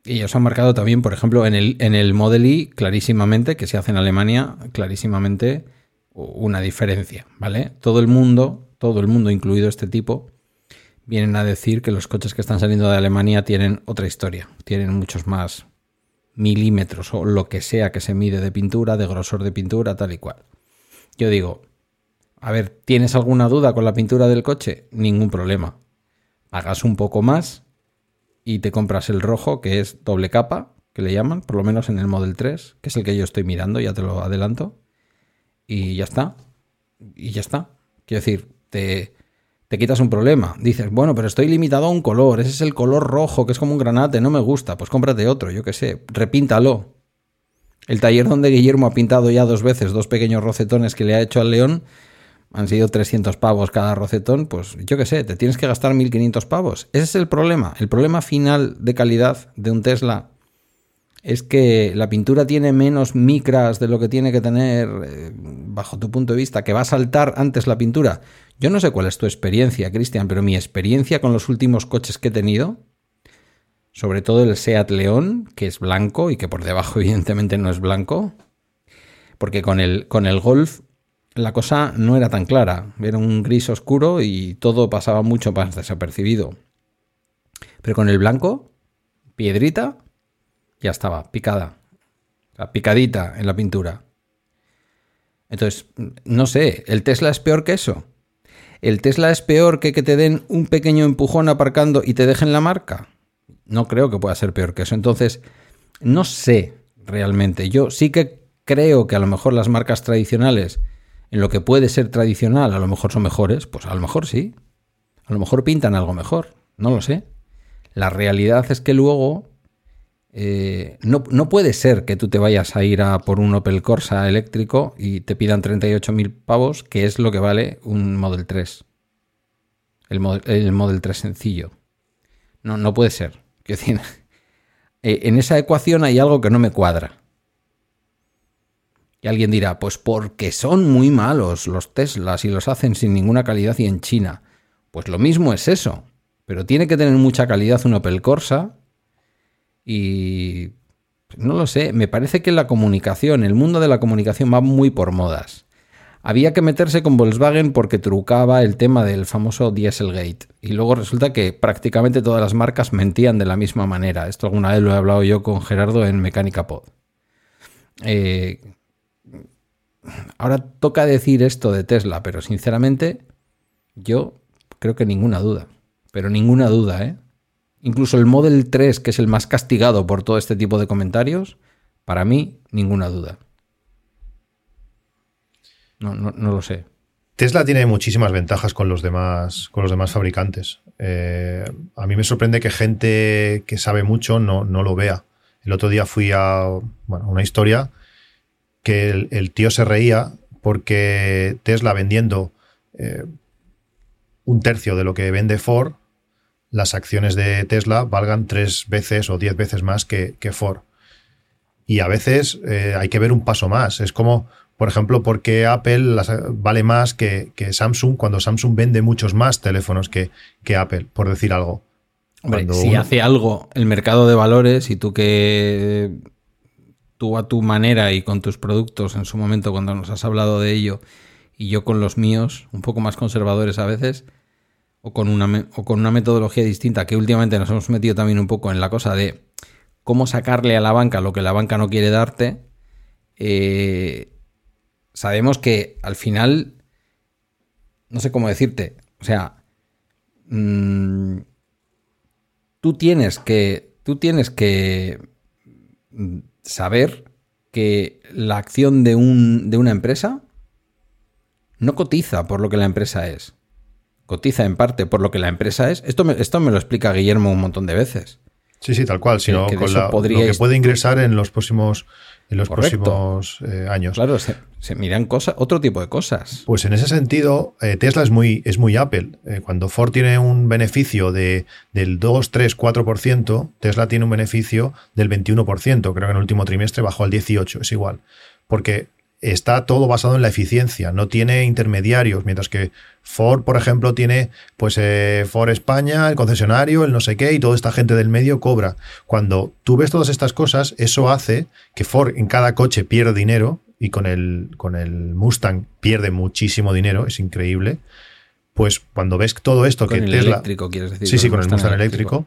y ellos han marcado también, por ejemplo, en el, en el Model I, clarísimamente, que se hace en Alemania, clarísimamente una diferencia, ¿vale? Todo el mundo, todo el mundo, incluido este tipo, vienen a decir que los coches que están saliendo de Alemania tienen otra historia, tienen muchos más milímetros o lo que sea que se mide de pintura, de grosor de pintura, tal y cual. Yo digo, a ver, ¿tienes alguna duda con la pintura del coche? Ningún problema. Pagas un poco más y te compras el rojo, que es doble capa, que le llaman, por lo menos en el Model 3, que es el que yo estoy mirando, ya te lo adelanto y ya está. Y ya está. Quiero decir, te, te quitas un problema. Dices, bueno, pero estoy limitado a un color. Ese es el color rojo, que es como un granate, no me gusta. Pues cómprate otro, yo qué sé. Repíntalo. El taller donde Guillermo ha pintado ya dos veces dos pequeños rocetones que le ha hecho al león han sido 300 pavos cada rocetón, pues yo qué sé, te tienes que gastar 1500 pavos. Ese es el problema. El problema final de calidad de un Tesla es que la pintura tiene menos micras de lo que tiene que tener, eh, bajo tu punto de vista, que va a saltar antes la pintura. Yo no sé cuál es tu experiencia, Cristian, pero mi experiencia con los últimos coches que he tenido, sobre todo el Seat León, que es blanco y que por debajo evidentemente no es blanco, porque con el, con el Golf la cosa no era tan clara, era un gris oscuro y todo pasaba mucho más desapercibido. Pero con el blanco, piedrita, ya estaba, picada. picadita en la pintura. Entonces, no sé, ¿el Tesla es peor que eso? ¿El Tesla es peor que que te den un pequeño empujón aparcando y te dejen la marca? No creo que pueda ser peor que eso. Entonces, no sé realmente. Yo sí que creo que a lo mejor las marcas tradicionales, en lo que puede ser tradicional, a lo mejor son mejores. Pues a lo mejor sí. A lo mejor pintan algo mejor. No lo sé. La realidad es que luego eh, no, puede ser que tú te vayas a ir a por un Opel Corsa eléctrico y te pidan 38.000 pavos, que es lo que vale un Model 3. el, el Model 3 sencillo. No, no puede ser. Decir, eh, en esa ecuación hay algo que no me cuadra. Y alguien dirá, pues porque son muy malos los Teslas y los hacen sin ninguna calidad y en China. Pues lo mismo es eso. Pero tiene que tener mucha calidad un Opel Corsa. Y no lo sé, me parece que la comunicación, el mundo de la comunicación va muy por modas. Había que meterse con Volkswagen porque trucaba el tema del famoso Dieselgate. Y luego resulta que prácticamente todas las marcas mentían de la misma manera. Esto alguna vez lo he hablado yo con Gerardo en Mecánica Pod. Eh, ahora toca decir esto de Tesla, pero sinceramente yo creo que ninguna duda. Pero ninguna duda, ¿eh? Incluso el Model 3, que es el más castigado por todo este tipo de comentarios, para mí, ninguna duda. No, lo sé. Tesla tiene muchísimas ventajas con los demás, con los demás fabricantes. Eh, a mí me sorprende que gente que sabe mucho no, no lo vea. El otro día fui a una historia que el, tío se reía porque Tesla vendiendo eh, un tercio de lo que vende Ford, las acciones de Tesla valgan tres veces o diez veces más que, Ford. Y a veces eh, hay que ver un paso más. Es como, por ejemplo, porque Apple vale más que, Samsung cuando Samsung vende muchos más teléfonos que, que Apple, por decir algo. si hace algo el mercado de valores y tú que a tu manera y con tus productos en su momento cuando nos has hablado de ello y yo con los míos, un poco más conservadores a veces, o con una, o con una metodología distinta, que últimamente nos hemos metido también un poco en la cosa de cómo sacarle a la banca lo que la banca no quiere darte, eh, sabemos que al final, no sé cómo decirte, o sea, mm, tú tienes que, tú tienes que saber que la acción de, un, de una empresa no cotiza por lo que la empresa es. Cotiza en parte por lo que la empresa es. Esto me, esto me lo explica Guillermo un montón de veces. Sí, sí, tal cual. Sino con lo que puede ingresar en los próximos en los próximos eh, años. Claro, se, miran cosas, otro tipo de cosas. Pues en ese sentido, eh, Tesla es muy, es muy Apple. Eh, cuando Ford tiene un beneficio de, del 2, 3, 4%, Tesla tiene un beneficio del 21%. Creo que en el último trimestre bajó al 18%, es igual. Porque está todo basado en la eficiencia, no tiene intermediarios, mientras que Ford, por ejemplo, tiene pues eh, Ford España, el concesionario, el no sé qué, y toda esta gente del medio cobra. Cuando tú ves todas estas cosas, eso hace que Ford en cada coche pierda dinero, y con el, con el Mustang pierde muchísimo dinero, es increíble. Pues cuando ves todo esto con que el eléctrico, quieres decir. Sí, sí, con el Mustang eléctrico.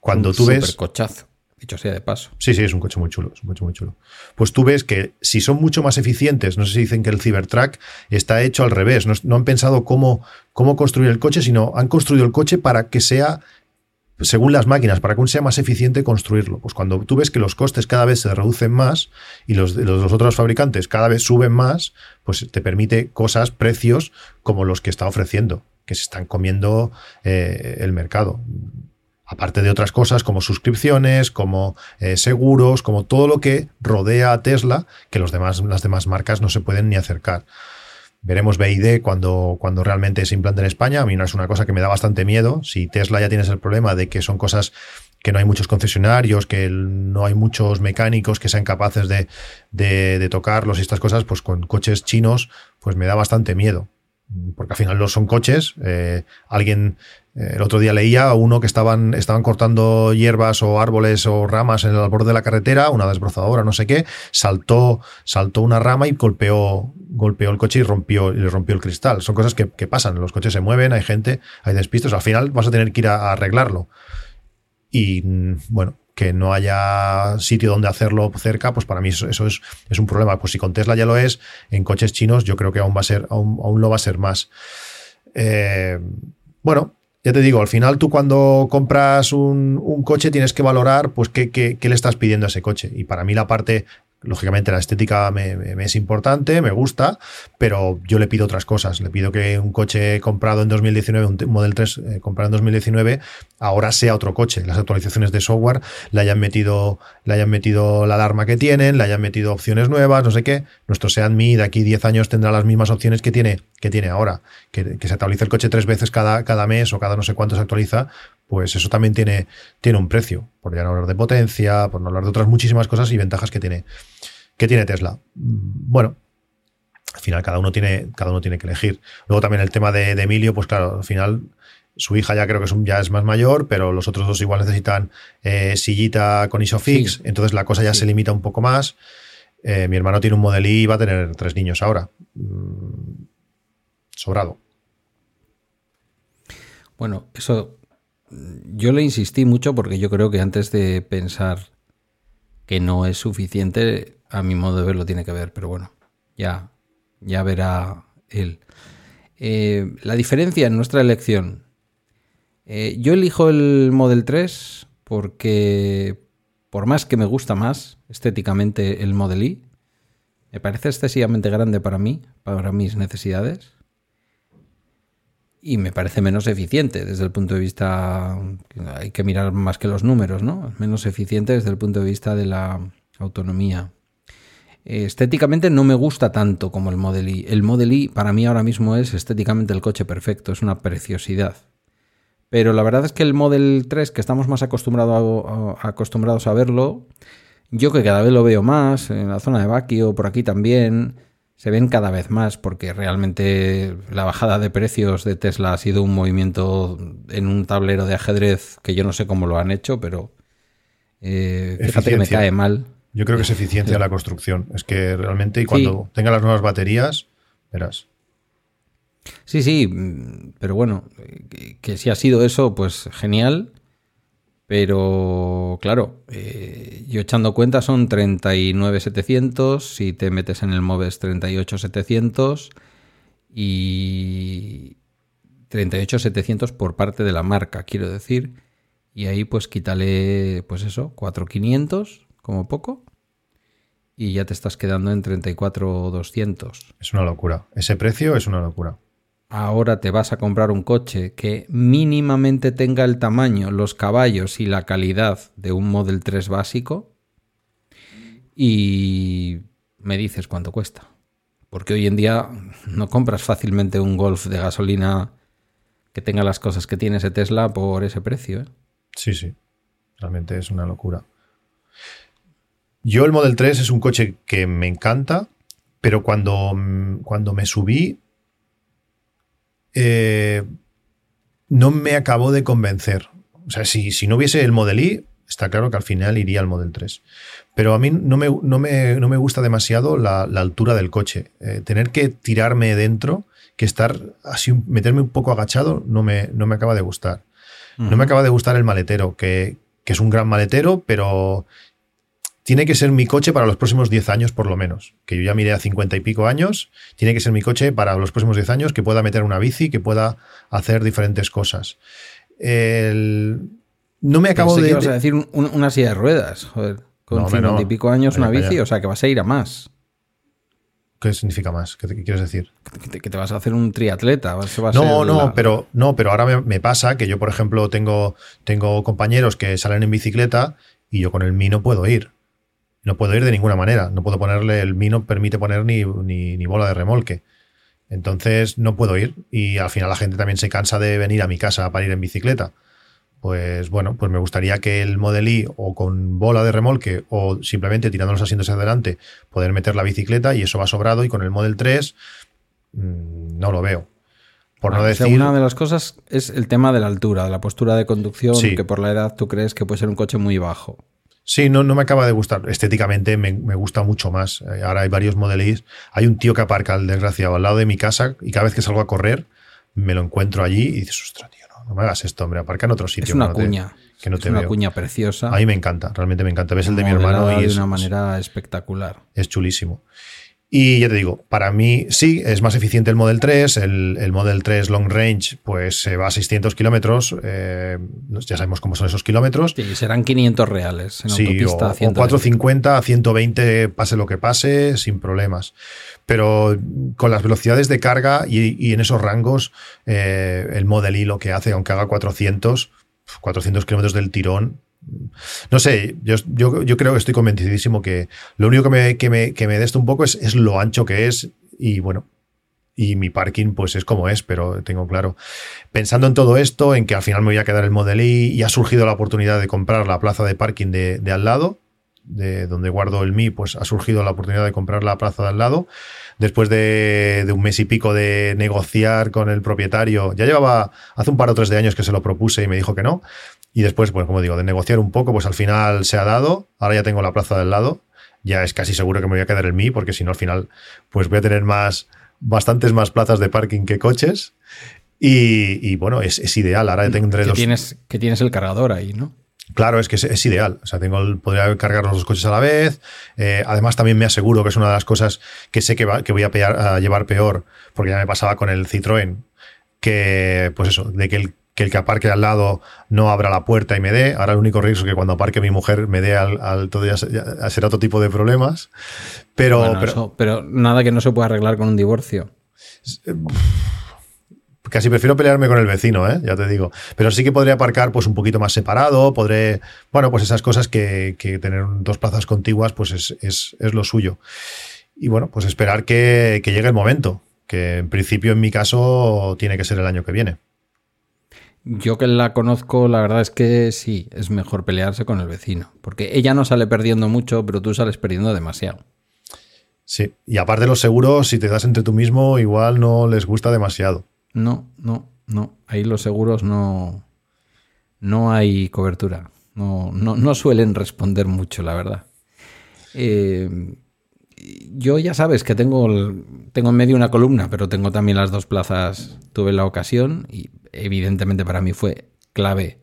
Cuando tú ves. cochazo Dicho sea de paso. Sí, sí, es un coche muy chulo, un coche muy chulo. Pues tú ves que si son mucho más eficientes, no sé si dicen que el Cybertruck está hecho al revés, no, han pensado cómo, cómo construir el coche, sino han construido el coche para que sea según las máquinas, para que sea más eficiente construirlo. Pues cuando tú ves que los costes cada vez se reducen más y los, los, otros fabricantes cada vez suben más, pues te permite cosas, precios como los que está ofreciendo, que se están comiendo eh, el mercado aparte de otras cosas como suscripciones, como eh, seguros, como todo lo que rodea a Tesla, que los demás, las demás marcas no se pueden ni acercar. Veremos BID cuando, cuando realmente se implante en España. A mí no es una cosa que me da bastante miedo. Si Tesla ya tienes el problema de que son cosas que no hay muchos concesionarios, que no hay muchos mecánicos que sean capaces de, de tocarlos y estas cosas, pues con coches chinos, pues me da bastante miedo porque al final no son coches. Eh, alguien, el otro día leía a uno que estaban, estaban cortando hierbas o árboles o ramas en el borde de la carretera, una desbrozadora, no sé qué, saltó, saltó una rama y golpeó, golpeó el coche y rompió, le rompió el cristal. Son cosas que, pasan, los coches se mueven, hay gente, hay despistos, al final vas a tener que ir a arreglarlo. Y mm, bueno, que no haya sitio donde hacerlo cerca, pues para mí eso, es, es, un problema. Pues si con Tesla ya lo es, en coches chinos yo creo que aún va a ser, aún, lo va a ser más. Eh, bueno, ya te digo, al final tú cuando compras un, coche tienes que valorar pues qué, qué, le estás pidiendo a ese coche. Y para mí la parte Lógicamente la estética me, es importante, me gusta, pero yo le pido otras cosas. Le pido que un coche comprado en 2019, un Model 3 eh, comprado en 2019, ahora sea otro coche. Las actualizaciones de software le hayan metido, le hayan metido la alarma que tienen, le hayan metido opciones nuevas, no sé qué. Nuestro Seat Mi de aquí 10 años tendrá las mismas opciones que tiene, que tiene ahora. Que, se actualice el coche tres veces cada, cada mes o cada no sé cuánto se actualiza, pues eso también tiene, tiene un precio, por ya no hablar de potencia, por no hablar de otras muchísimas cosas y ventajas que tiene, que tiene Tesla. Mm, bueno, al final cada uno tiene, cada uno tiene que elegir. Luego también el tema de, Emilio, pues claro, al final su hija ya creo que es ya es más mayor, pero los otros dos igual necesitan eh, sillita con ISOFIX, entonces la cosa ya se limita un poco más. Eh, mi hermano tiene un Model I y va a tener tres niños ahora. Mm, sobrado. Bueno, eso yo le insistí mucho porque yo creo que antes de pensar que no es suficiente, a mi modo de verlo tiene que ver, pero bueno, ya, ya verá él. Eh, la diferencia en nuestra elección. Eh, yo elijo el Model 3 porque, por más que me gusta más estéticamente el Model I, me parece excesivamente grande para mí, para mis necesidades y me parece menos eficiente desde el punto de vista, hay que mirar más que los números, ¿no? Menos eficiente desde el punto de vista de la autonomía. Estéticamente no me gusta tanto como el Model I. El Model I para mí ahora mismo es estéticamente el coche perfecto, es una preciosidad. Pero la verdad es que el Model 3, que estamos más acostumbrados a, acostumbrados a verlo, yo que cada vez lo veo más, en la zona de Baquio, por aquí también, se ven cada vez más porque realmente la bajada de precios de Tesla ha sido un movimiento en un tablero de ajedrez que yo no sé cómo lo han hecho, pero eh, fíjate que me cae mal. Yo creo que es eficiencia la construcción. Es que realmente y cuando tenga las nuevas baterías, verás. Sí, sí, pero bueno, que si ha sido eso, pues genial. Pero claro, eh, yo echando cuenta son 39.700, si te metes en el MOVES 38.700 y 38.700 por parte de la marca, quiero decir. Y ahí pues quítale, pues eso, 4.500 como poco. Y ya te estás quedando en 34.200. Es una locura. Ese precio es una locura ahora te vas a comprar un coche que mínimamente tenga el tamaño, los caballos y la calidad de un Model 3 básico y me dices cuánto cuesta. Porque hoy en día no compras fácilmente un Golf de gasolina que tenga las cosas que tiene ese Tesla por ese precio. ¿eh? Sí, sí. Realmente es una locura. Yo el Model 3 es un coche que me encanta, pero cuando, cuando me subí eh, no me acabó de convencer. O sea, si, si no hubiese el Model I, está claro que al final iría al Model 3. Pero a mí no me, no me, gusta demasiado la, altura del coche. Eh, tener que tirarme dentro, que estar así, meterme un poco agachado, no me, no me acaba de gustar. No me acaba de gustar el maletero, que, que, es un gran maletero, pero tiene que ser mi coche para los próximos 10 años por lo menos. Que yo ya miré a 50 y pico años, tiene que ser mi coche para los próximos 10 años, que pueda meter una bici, que pueda hacer diferentes cosas. No me acabo de... Que a decir una silla de ruedas, joder. Con 50 y pico años una bici, o sea que vas a ir a más. ¿Qué significa más? ¿Qué, quieres decir? Que te, vas a hacer un triatleta. no, no, pero, no, pero ahora me, pasa que yo, por ejemplo, tengo, tengo compañeros que salen en bicicleta y yo con el mí no puedo ir. No puedo ir de ninguna manera. No puedo ponerle, el mí no permite poner ni, ni, bola de remolque. Entonces no puedo ir y al final la gente también se cansa de venir a mi casa para ir en bicicleta. Pues bueno, pues me gustaría que el Model I o con bola de remolque o simplemente tirando los asientos hacia adelante poder meter la bicicleta y eso va sobrado y con el Model 3 mm, no lo veo. Por no decir... una de las cosas es el tema de la altura, de la postura de conducción, que por la edad tú crees que puede ser un coche muy bajo. Sí, no, no me acaba de gustar. Estéticamente me, gusta mucho más. Eh, ahora hay varios modelis. Hay un tío que aparca al desgraciado al lado de mi casa y cada vez que salgo a correr me lo encuentro allí y dices, ostras, tío, no, me hagas esto, hombre, aparca en otro sitio. Es una cuña. que no es una cuña preciosa. A mí me encanta, realmente me encanta. Ves el de mi hermano y es. De una manera espectacular. Es chulísimo. Y ya te digo, para mí sí, es más eficiente el Model 3. El, Model 3 Long Range, pues se va a 600 kilómetros. Eh, ya sabemos cómo son esos kilómetros. Sí, serán 500 reales en sí, autopista. O, 450 a 120, pase lo que pase, sin problemas. Pero con las velocidades de carga y, en esos rangos, eh, el Model I lo que hace, aunque haga 400, 400 kilómetros del tirón, no sé, yo, yo, creo que estoy convencidísimo que lo único que me, que me, que me un poco es, es, lo ancho que es y bueno, y mi parking pues es como es, pero tengo claro. Pensando en todo esto, en que al final me voy a quedar el Model y ha surgido la oportunidad de comprar la plaza de parking de, de al lado, de donde guardo el Mi, pues ha surgido la oportunidad de comprar la plaza de al lado. Después de, de, un mes y pico de negociar con el propietario, ya llevaba hace un par o tres de años que se lo propuse y me dijo que no. Y después, pues como digo, de negociar un poco, pues al final se ha dado. Ahora ya tengo la plaza del lado. Ya es casi seguro que me voy a quedar en mí, porque si no, al final, pues voy a tener más, bastantes más plazas de parking que coches. Y, bueno, es, ideal. Ahora tendré que Tienes, que tienes el cargador ahí, ¿no? Claro, es que es, ideal. O sea, tengo podría cargar los dos coches a la vez. Eh, además, también me aseguro que es una de las cosas que sé que, que voy a, a, llevar peor, porque ya me pasaba con el Citroën, que, pues eso, de que el que el que aparque al lado no abra la puerta y me dé. Ahora el único riesgo es que cuando aparque mi mujer me dé al, todo ya, será otro tipo de problemas. Pero, pero, nada que no se pueda arreglar con un divorcio. Eh, casi prefiero pelearme con el vecino, ¿eh? ya te digo. Pero sí que podría aparcar pues un poquito más separado, podré, bueno, pues esas cosas que, tener dos plazas contiguas pues es, lo suyo. Y bueno, pues esperar que llegue el momento, que en principio en mi caso tiene que ser el año que viene. Yo que la conozco, la verdad es que sí, es mejor pelearse con el vecino, porque ella no sale perdiendo mucho, pero tú sales perdiendo demasiado. Sí, y aparte los seguros, si te das entre tú mismo, igual no les gusta demasiado. No, no, no, ahí los seguros no, no hay cobertura, no, no, no suelen responder mucho, la verdad. Eh, yo ya sabes que tengo, tengo en medio una columna, pero tengo también las dos plazas. Tuve la ocasión y evidentemente para mí fue clave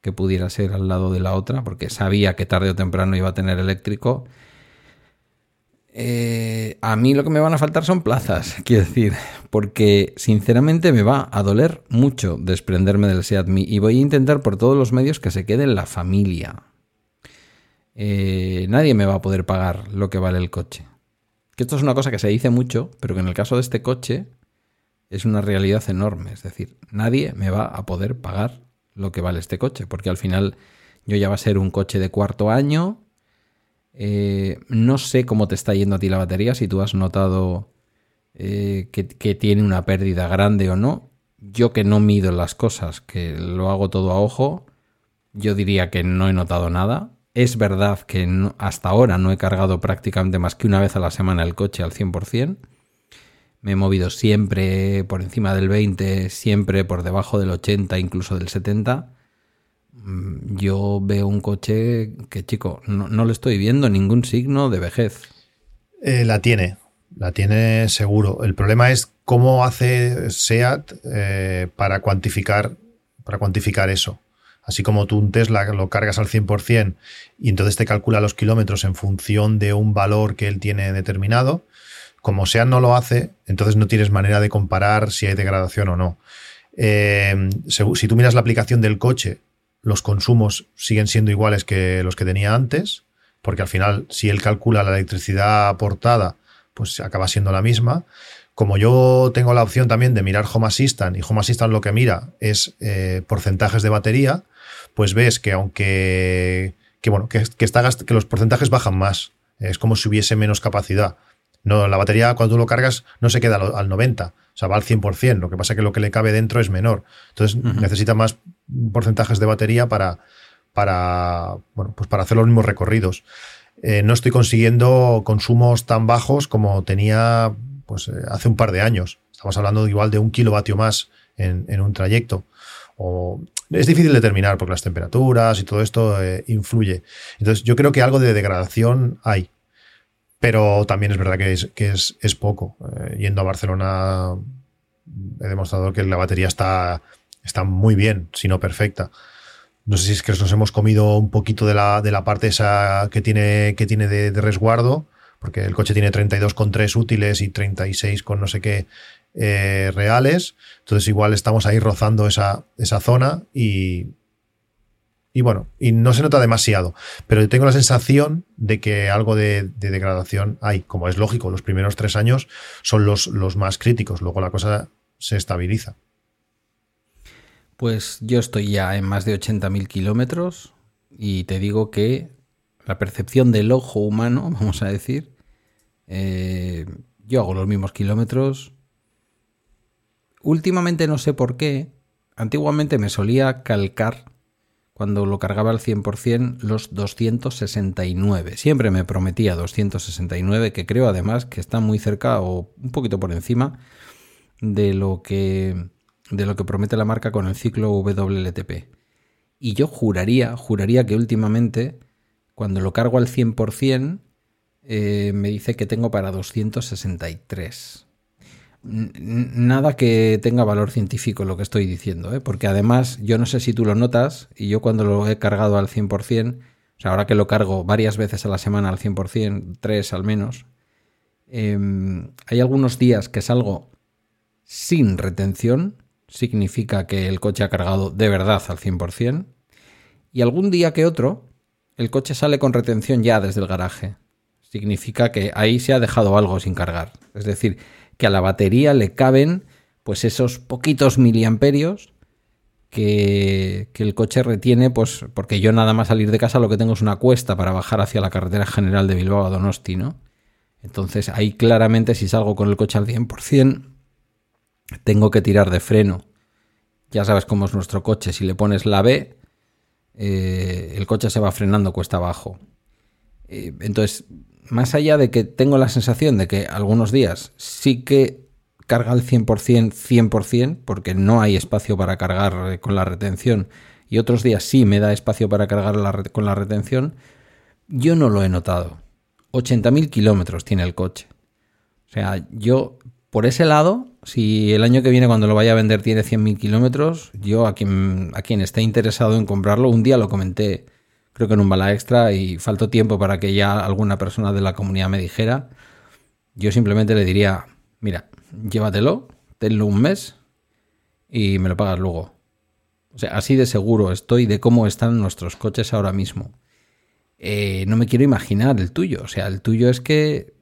que pudiera ser al lado de la otra, porque sabía que tarde o temprano iba a tener eléctrico. Eh, a mí lo que me van a faltar son plazas, quiero decir, porque sinceramente me va a doler mucho desprenderme del Seat y voy a intentar por todos los medios que se quede en la familia. Eh, nadie me va a poder pagar lo que vale el coche. Que esto es una cosa que se dice mucho, pero que en el caso de este coche es una realidad enorme. Es decir, nadie me va a poder pagar lo que vale este coche, porque al final yo ya va a ser un coche de cuarto año. Eh, no sé cómo te está yendo a ti la batería, si tú has notado eh, que, tiene una pérdida grande o no. Yo que no mido las cosas, que lo hago todo a ojo, yo diría que no he notado nada. Es verdad que hasta ahora no he cargado prácticamente más que una vez a la semana el coche al 100%. Me he movido siempre por encima del 20, siempre por debajo del 80, incluso del 70. Mm, yo veo un coche que, chico, no, le estoy viendo ningún signo de vejez. Eh, la tiene, la tiene seguro. El problema es cómo hace SEAT eh, para, cuantificar, para cuantificar eso. Así como tú un Tesla lo cargas al 100% y entonces te calcula los kilómetros en función de un valor que él tiene determinado, como SEAT no lo hace, entonces no tienes manera de comparar si hay degradación o no. Eh, si tú miras la aplicación del coche, los consumos siguen siendo iguales que los que tenía antes, porque al final, si él calcula la electricidad aportada, pues acaba siendo la misma. Como yo tengo la opción también de mirar Home Assistant y Home Assistant lo que mira es eh, porcentajes de batería, pues ves que aunque que bueno, que, está, que los porcentajes bajan más, es como si hubiese menos capacidad. No, la batería cuando tú lo cargas no se queda al 90, o sea, va al 100%, lo que pasa es que lo que le cabe dentro es menor. Entonces necesita más porcentajes de batería para, para, bueno, pues para hacer los mismos recorridos. Eh, no estoy consiguiendo consumos tan bajos como tenía pues, eh, hace un par de años. Estamos hablando igual de un kilovatio más en, un trayecto. O, es difícil determinar porque las temperaturas y todo esto eh, influye. Entonces yo creo que algo de degradación hay. Pero también es verdad que es, que es, poco. Eh, yendo a Barcelona he demostrado que la batería está, está muy bien, si no perfecta. No sé si es que nos hemos comido un poquito de la, de la parte esa que tiene, que tiene de, resguardo, porque el coche tiene 32,3 útiles y 36 con no sé qué eh, reales. Entonces igual estamos ahí rozando esa, esa zona y, y bueno, y no se nota demasiado, pero tengo la sensación de que algo de, degradación hay, como es lógico, los primeros tres años son los, los más críticos, luego la cosa se estabiliza. Pues yo estoy ya en más de 80.000 kilómetros y te digo que la percepción del ojo humano, vamos a decir, eh, yo hago los mismos kilómetros. Últimamente no sé por qué, antiguamente me solía calcar cuando lo cargaba al 100% los 269. Siempre me prometía 269, que creo además que está muy cerca o un poquito por encima de lo que de lo que promete la marca con el ciclo WLTP. Y yo juraría, juraría que últimamente cuando lo cargo al 100% eh, me dice que tengo para 263 nada que tenga valor científico lo que estoy diciendo, ¿eh? porque además yo no sé si tú lo notas y yo cuando lo he cargado al 100%, o sea, ahora que lo cargo varias veces a la semana al 100%, tres al menos, em, hay algunos días que salgo sin retención, significa que el coche ha cargado de verdad al 100%, y algún día que otro, el coche sale con retención ya desde el garaje. Significa que ahí se ha dejado algo sin cargar. Es decir, que a la batería le caben pues esos poquitos miliamperios que, que, el coche retiene, pues porque yo nada más salir de casa lo que tengo es una cuesta para bajar hacia la carretera general de Bilbao a Donosti, ¿no? Entonces ahí claramente si salgo con el coche al 100%, tengo que tirar de freno. Ya sabes cómo es nuestro coche, si le pones la B, eh, el coche se va frenando cuesta abajo. Eh, entonces más allá de que tengo la sensación de que algunos días sí que carga al 100%, 100%, porque no hay espacio para cargar eh, con la retención, y otros días sí me da espacio para cargar con la retención, yo no lo he notado. 80.000 kilómetros tiene el coche. O sea, yo, por ese lado, si el año que viene cuando lo vaya a vender tiene 100.000 kilómetros, yo a quien, a quien esté interesado en comprarlo, un día lo comenté creo que en un bala extra y faltó tiempo para que ya alguna persona de la comunidad me dijera, yo simplemente le diría, mira, llévatelo, tenlo un mes y me lo pagas luego. O sea, así de seguro estoy de cómo están nuestros coches ahora mismo. Eh, no me quiero imaginar el tuyo. O sea, el tuyo es que...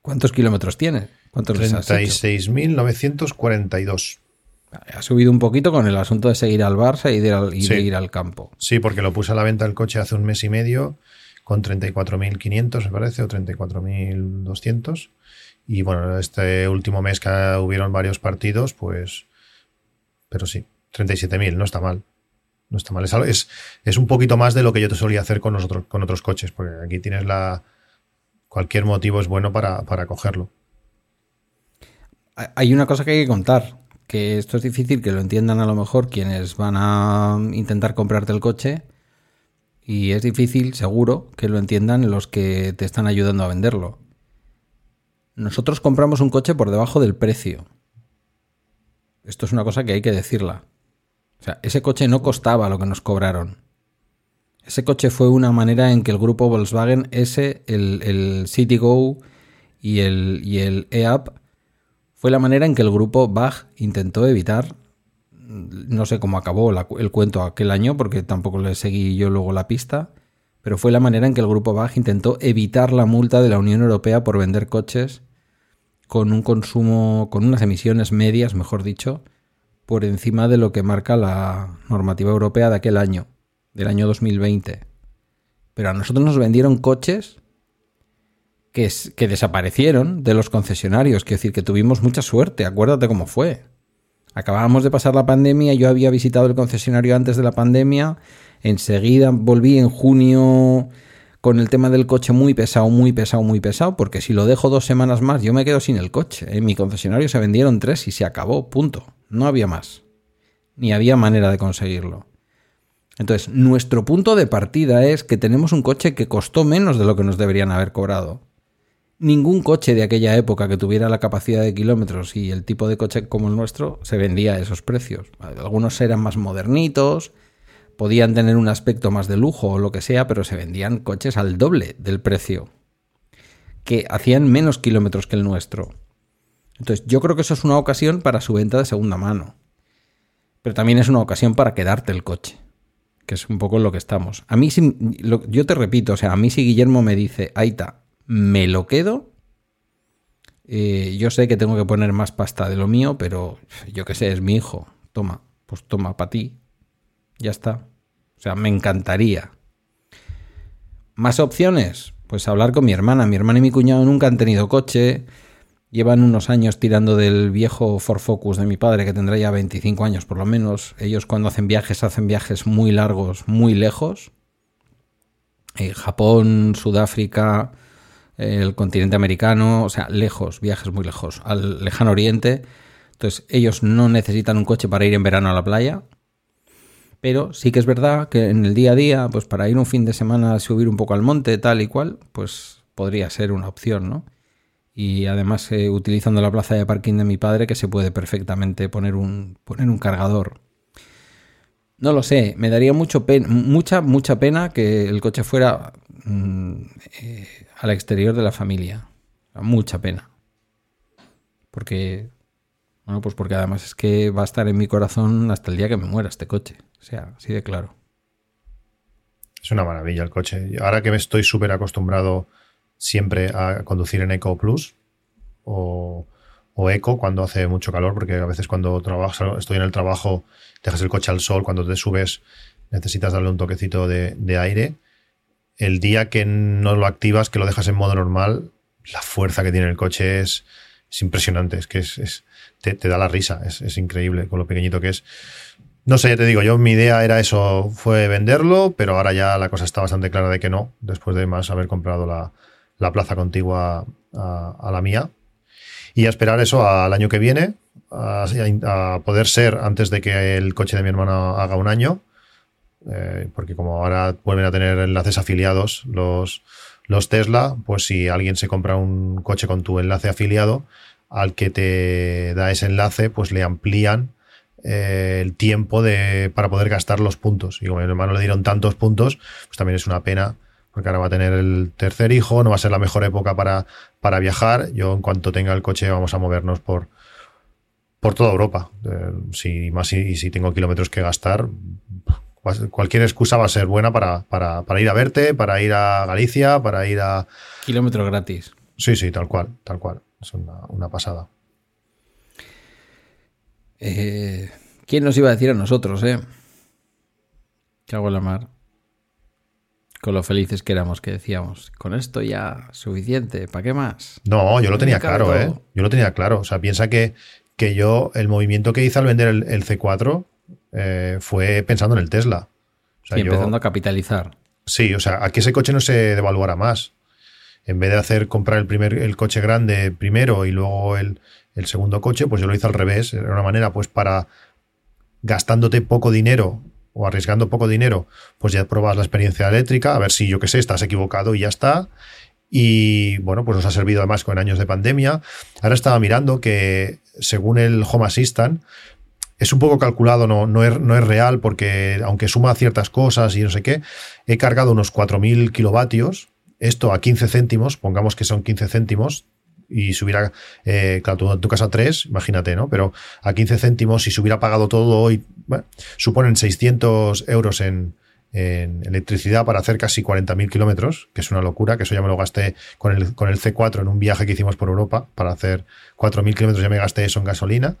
¿Cuántos kilómetros tiene? ¿Cuántos 36.942. Ha subido un poquito con el asunto de seguir al Barça y de, ir al campo. Sí, porque lo puse a la venta el coche hace un mes y medio con 34.500, me parece, o 34.200. Y bueno, este último mes que hubieron varios partidos, pues. Pero sí, 37.000, no está mal. No está mal. Es, es, un poquito más de lo que yo te solía hacer con, nosotros, con otros coches, porque aquí tienes la. Cualquier motivo es bueno para, para cogerlo. Hay una cosa que hay que contar que esto es difícil que lo entiendan a lo mejor quienes van a intentar comprarte el coche y es difícil, seguro, que lo entiendan los que te están ayudando a venderlo. Nosotros compramos un coche por debajo del precio. Esto es una cosa que hay que decirla. O sea, ese coche no costaba lo que nos cobraron. Ese coche fue una manera en que el grupo Volkswagen S, el, el y el, y el EAP fue la manera en que el grupo Bach intentó evitar, no sé cómo acabó el cuento aquel año, porque tampoco le seguí yo luego la pista, pero fue la manera en que el grupo Bach intentó evitar la multa de la Unión Europea por vender coches con un consumo, con unas emisiones medias, mejor dicho, por encima de lo que marca la normativa europea de aquel año, del año 2020. Pero a nosotros nos vendieron coches que, desaparecieron de los concesionarios. Quiero decir que tuvimos mucha suerte, acuérdate cómo fue. Acabábamos de pasar la pandemia, yo había visitado el concesionario antes de la pandemia, enseguida volví en junio con el tema del coche muy pesado, muy pesado, muy pesado, porque si lo dejo dos semanas más yo me quedo sin el coche. En mi concesionario se vendieron tres y se acabó, punto. No había más. Ni había manera de conseguirlo. Entonces, nuestro punto de partida es que tenemos un coche que costó menos de lo que nos deberían haber cobrado ningún coche de aquella época que tuviera la capacidad de kilómetros y el tipo de coche como el nuestro se vendía a esos precios. Algunos eran más modernitos, podían tener un aspecto más de lujo o lo que sea, pero se vendían coches al doble del precio. que hacían menos kilómetros que el nuestro. Entonces, yo creo que eso es una ocasión para su venta de segunda mano. Pero también es una ocasión para quedarte el coche, que es un poco en lo que estamos. A mí, si, yo te repito, o sea, a mí si Guillermo me dice, Aita, me lo quedo, eh, yo sé que tengo que poner más pasta de lo mío, pero yo qué sé, es mi hijo. Toma, pues toma para ti. Ya está. O sea, me encantaría. ¿Más opciones? Pues hablar con mi hermana. Mi hermana y mi cuñado nunca han tenido coche. Llevan unos años tirando del viejo Ford Focus de mi padre, que tendrá ya 25 años por lo menos. Ellos cuando hacen viajes, hacen viajes muy largos, muy lejos. Eh, Japón, Sudáfrica, el continente americano, o sea, lejos, viajes muy lejos, al lejano oriente. Entonces, ellos no necesitan un coche para ir en verano a la playa. Pero sí que es verdad que en el día a día, pues para ir un fin de semana a subir un poco al monte, tal y cual, pues podría ser una opción, ¿no? Y además, eh, utilizando la plaza de parking de mi padre, que se puede perfectamente poner un, poner un cargador. No lo sé, me daría mucho mucha, mucha pena que el coche fuera mm, eh, al exterior de la familia. Mucha pena. Porque, bueno, pues porque además es que va a estar en mi corazón hasta el día que me muera este coche. O sea, así de claro. Es una maravilla el coche. Ahora que me estoy súper acostumbrado siempre a conducir en Eco Plus o, Eco cuando hace mucho calor, porque a veces cuando trabajo, estoy en el trabajo, dejas el coche al sol, cuando te subes necesitas darle un toquecito de aire el día que no lo activas, que lo dejas en modo normal, la fuerza que tiene el coche es, impresionante. Es que es, te, da la risa. Es, increíble con lo pequeñito que es. No sé, ya te digo, yo mi idea era eso, fue venderlo, pero ahora ya la cosa está bastante clara de que no, después de más haber comprado la, plaza contigua a, la mía. Y a esperar eso al año que viene, a, a, poder ser antes de que el coche de mi hermano haga un año, eh, porque como ahora vuelven a tener enlaces afiliados los, los Tesla, pues si alguien se compra un coche con tu enlace afiliado, al que te da ese enlace, pues le amplían eh, el tiempo de, para poder gastar los puntos. Y como a mi hermano le dieron tantos puntos, pues también es una pena, porque ahora va a tener el tercer hijo, no va a ser la mejor época para, para viajar. Yo en cuanto tenga el coche vamos a movernos por, por toda Europa. Eh, si más y si tengo kilómetros que gastar, cualquier excusa va a ser buena para, ir a verte, para ir a Galicia, para ir a... Kilómetro gratis. Sí, sí, tal cual, tal cual. Es una, pasada. Eh, ¿Quién nos iba a decir a nosotros, eh? ¿Qué hago en la mar? Con lo felices que éramos, que decíamos, con esto ya suficiente, ¿para qué más? No, yo lo tenía claro, ¿eh? Yo lo tenía claro. O sea, piensa que, que yo, el movimiento que hice al vender el C4, eh, fue pensando en el Tesla. y empezando a capitalizar. Sí, o sea, a que ese coche no se devaluara más. En vez de hacer comprar el primer el coche grande primero y luego el, segundo coche, pues yo lo hice al revés. Era una manera, pues, para gastándote poco dinero o arriesgando poco dinero, pues ya pruebas la experiencia eléctrica, a ver si yo qué sé, estás equivocado y ya está. Y bueno, pues nos ha servido además con años de pandemia. Ahora estaba mirando que según el Home Assistant, es un poco calculado, no, no, es, no es real, porque aunque suma ciertas cosas y no sé qué, he cargado unos 4.000 kilovatios, esto a 15 céntimos, pongamos que son 15 céntimos, y si hubiera, eh, claro, tu, casa 3, imagínate, ¿no? Pero a 15 céntimos, si se hubiera pagado todo hoy, suponen 600 euros en, electricidad para hacer casi 40.000 kilómetros, que es una locura, que eso ya me lo gasté con el, con el C4 en un viaje que hicimos por Europa, para hacer 4.000 kilómetros ya me gasté eso en gasolina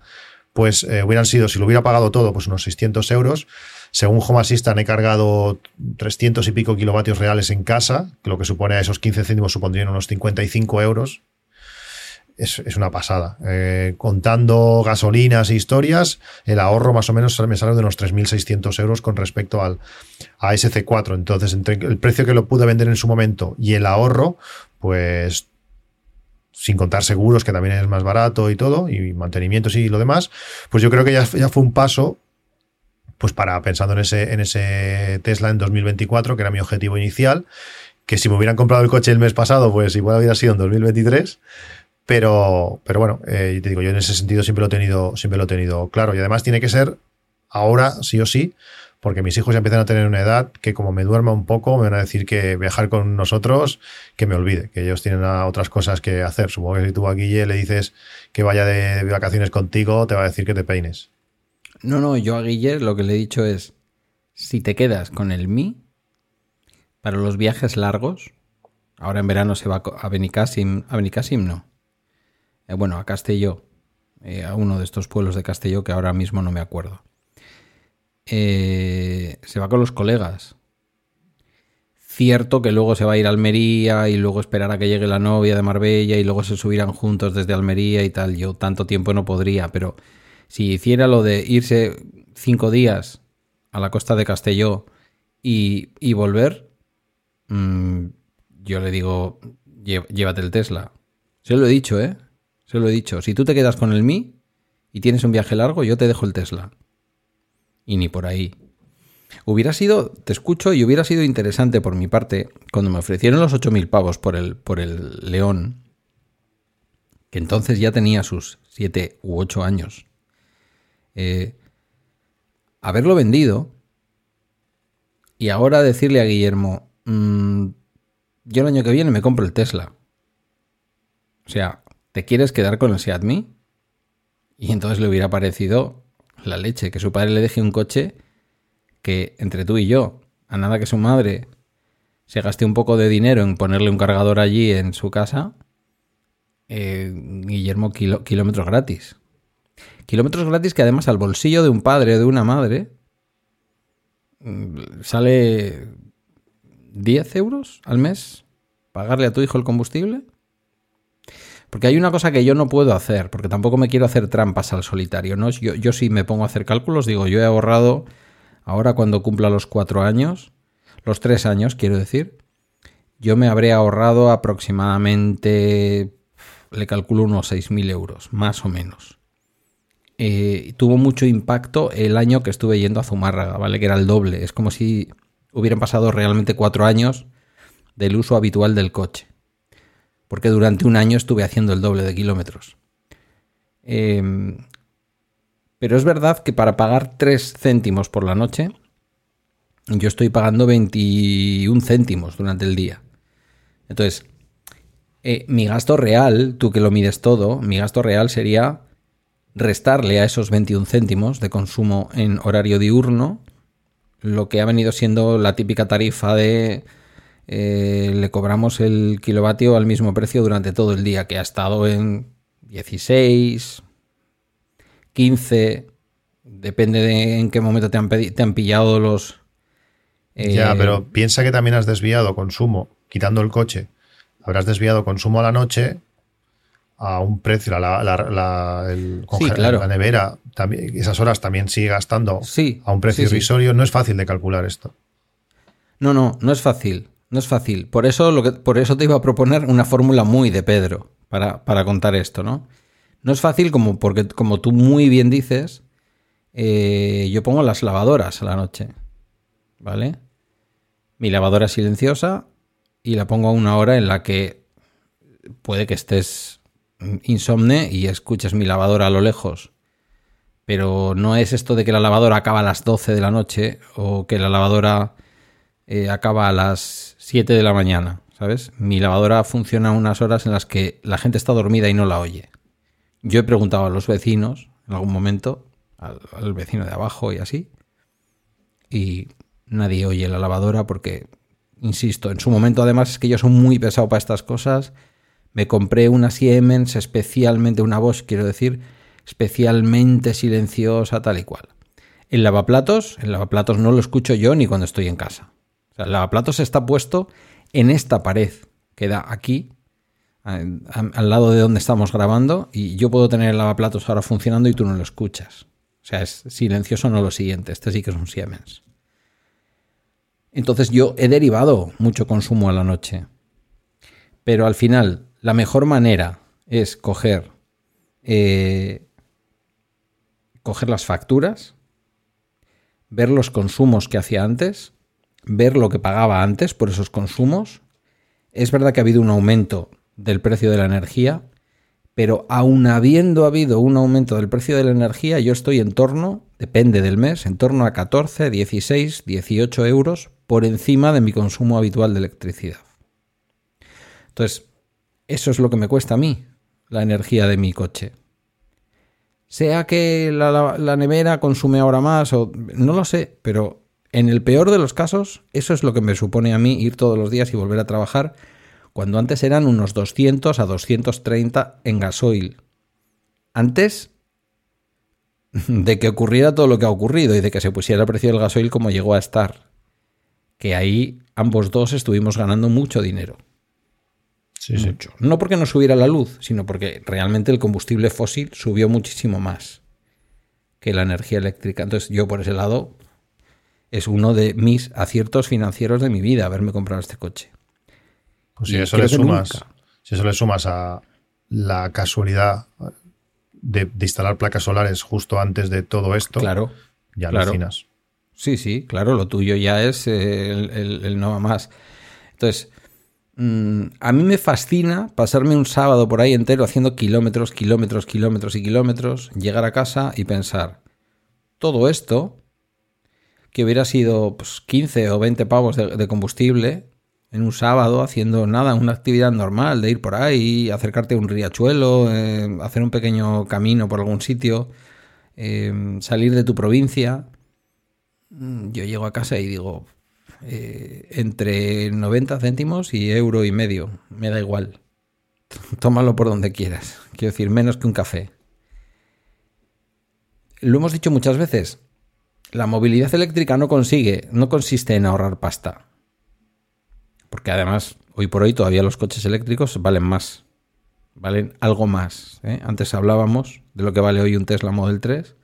pues eh, hubieran sido, si lo hubiera pagado todo, pues unos 600 euros. Según Home Assistant he cargado 300 y pico kilovatios reales en casa, que lo que supone a esos 15 céntimos supondrían unos 55 euros. Es, una pasada. Eh, contando gasolinas e historias, el ahorro más o menos me sale de unos 3.600 euros con respecto al, a SC4. Entonces, entre el precio que lo pude vender en su momento y el ahorro, pues sin contar seguros, que también es más barato y todo, y mantenimientos y lo demás, pues yo creo que ya, ya fue un paso pues para pensando en ese, en ese Tesla en 2024, que era mi objetivo inicial, que si me hubieran comprado el coche el mes pasado, pues igual hubiera sido en 2023. Pero, pero bueno, eh, te digo, yo en ese sentido siempre lo he tenido, siempre lo he tenido claro. Y además tiene que ser ahora, sí o sí, porque mis hijos ya empiezan a tener una edad que como me duerma un poco, me van a decir que viajar con nosotros, que me olvide, que ellos tienen otras cosas que hacer. Supongo que si tú a Guille le dices que vaya de vacaciones contigo, te va a decir que te peines. No, no, yo a Guille lo que le he dicho es, si te quedas con el Mi, para los viajes largos, ahora en verano se va a Benicassim, a Benicassim no, eh, bueno, a Castelló, eh, a uno de estos pueblos de Castelló que ahora mismo no me acuerdo. Eh, se va con los colegas. Cierto que luego se va a ir a Almería y luego esperar a que llegue la novia de Marbella y luego se subirán juntos desde Almería y tal. Yo tanto tiempo no podría, pero si hiciera lo de irse cinco días a la costa de Castelló y, volver, mm, yo le digo, llévate el Tesla. Se lo he dicho, ¿eh? Se lo he dicho. Si tú te quedas con el Mi y tienes un viaje largo, yo te dejo el Tesla y ni por ahí. Hubiera sido, te escucho, y hubiera sido interesante por mi parte, cuando me ofrecieron los 8.000 pavos por el, por el León, que entonces ya tenía sus 7 u 8 años, eh, haberlo vendido y ahora decirle a Guillermo, mm, yo el año que viene me compro el Tesla. O sea, ¿te quieres quedar con el Seat Y entonces le hubiera parecido la leche, que su padre le deje un coche que entre tú y yo, a nada que su madre se gaste un poco de dinero en ponerle un cargador allí en su casa, eh, Guillermo, kilómetros gratis. Kilómetros gratis que además al bolsillo de un padre o de una madre mm, sale 10 euros al mes pagarle a tu hijo el combustible. Porque hay una cosa que yo no puedo hacer, porque tampoco me quiero hacer trampas al solitario. ¿no? Yo, sí me pongo a hacer cálculos, digo, yo he ahorrado ahora cuando cumpla los cuatro años, los tres años, quiero decir, yo me habré ahorrado aproximadamente, le calculo unos 6.000 euros, más o menos. Eh, tuvo mucho impacto el año que estuve yendo a Zumárraga, ¿vale? Que era el doble. Es como si hubieran pasado realmente cuatro años del uso habitual del coche porque durante un año estuve haciendo el doble de kilómetros. Em, pero es verdad que para pagar 3 céntimos por la noche, yo estoy pagando 21 céntimos durante el día. Entonces, eh, mi gasto real, tú que lo mides todo, mi gasto real sería restarle a esos 21 céntimos de consumo en horario diurno lo que ha venido siendo la típica tarifa de eh, le cobramos el kilovatio al mismo precio durante todo el día, que ha estado en 16, 15, depende de en qué momento te han, te han pillado los... ya, eh, pero piensa que también has desviado consumo, quitando el coche. Habrás desviado consumo a la noche a un precio, la, la, el la nevera, también, esas horas también sigue gastando a un precio irrisorio. No es fácil de calcular esto. No, no, no es fácil. No es fácil. Por eso, lo que, por eso te iba a proponer una fórmula muy de Pedro para, contar esto, ¿no? No es fácil como porque, como tú muy bien dices, eh, yo pongo las lavadoras a la noche, ¿vale? Mi lavadora es silenciosa y la pongo a una hora en la que puede que estés insomne y escuches mi lavadora a lo lejos. Pero no es esto de que la lavadora acaba a las 12 de la noche o que la lavadora eh, acaba a las 7 de la mañana, ¿sabes? Mi lavadora funciona unas horas en las que la gente está dormida y no la oye. Yo he preguntado a los vecinos en algún momento, al, vecino de abajo y así, y nadie oye la lavadora porque, insisto, en su momento además es que yo soy muy pesado para estas cosas. Me compré una Siemens, especialmente una Bosch, quiero decir, especialmente silenciosa, tal y cual. El lavaplatos, el lavaplatos no lo escucho yo ni cuando estoy en casa. O sea, el lavaplatos está puesto en esta pared que da aquí, al lado de donde estamos grabando, y yo puedo tener el lavaplatos ahora funcionando y tú no lo escuchas. O sea, es silencioso, no lo siguiente. Este sí que es un Siemens. Entonces yo he derivado mucho consumo a la noche. Pero al final, la mejor manera es coger, eh, coger las facturas, ver los consumos que hacía antes ver lo que pagaba antes por esos consumos. Es verdad que ha habido un aumento del precio de la energía, Pero aún habiendo habido un aumento del precio de la energía, yo estoy en torno, depende del mes, en torno a 14, 16, 18 euros por encima de mi consumo habitual de electricidad. Entonces, eso es lo que me cuesta a mí, la energía de mi coche. Sea que la, nevera consume ahora más o no lo sé, pero en el peor de los casos, eso es lo que me supone a mí ir todos los días y volver a trabajar, cuando antes eran unos 200 a 230 en gasoil. Antes de que ocurriera todo lo que ha ocurrido y de que se pusiera el precio del gasoil como llegó a estar. Que ahí ambos dos estuvimos ganando mucho dinero. No porque no subiera la luz, sino porque realmente el combustible fósil subió muchísimo más que la energía eléctrica. Entonces yo por ese lado es uno de mis aciertos financieros de mi vida haberme comprado este coche. Pues si eso, le sumas, si eso le sumas a la casualidad de, instalar placas solares justo antes de todo esto, claro, ya claro. alucinas. Sí, sí, claro, lo tuyo ya es el, el no más. Entonces, Mm, a mí me fascina pasarme un sábado por ahí entero haciendo kilómetros, kilómetros, kilómetros y kilómetros, llegar a casa y pensar, todo esto, que hubiera sido pues, 15 o 20 pavos de, combustible en un sábado haciendo nada, una actividad normal de ir por ahí, acercarte a un riachuelo, eh, hacer un pequeño camino por algún sitio, eh, salir de tu provincia. Mm, yo llego a casa y digo, eh, entre 90 céntimos y euro y medio. Me da igual. Tómalo por donde quieras. Quiero decir, menos que un café. Lo hemos dicho muchas veces. La movilidad eléctrica no consigue, no consiste en ahorrar pasta. Porque además, hoy por hoy todavía los coches eléctricos valen más. Valen algo más. ¿eh? Antes hablábamos de lo que vale hoy un Tesla Model 3.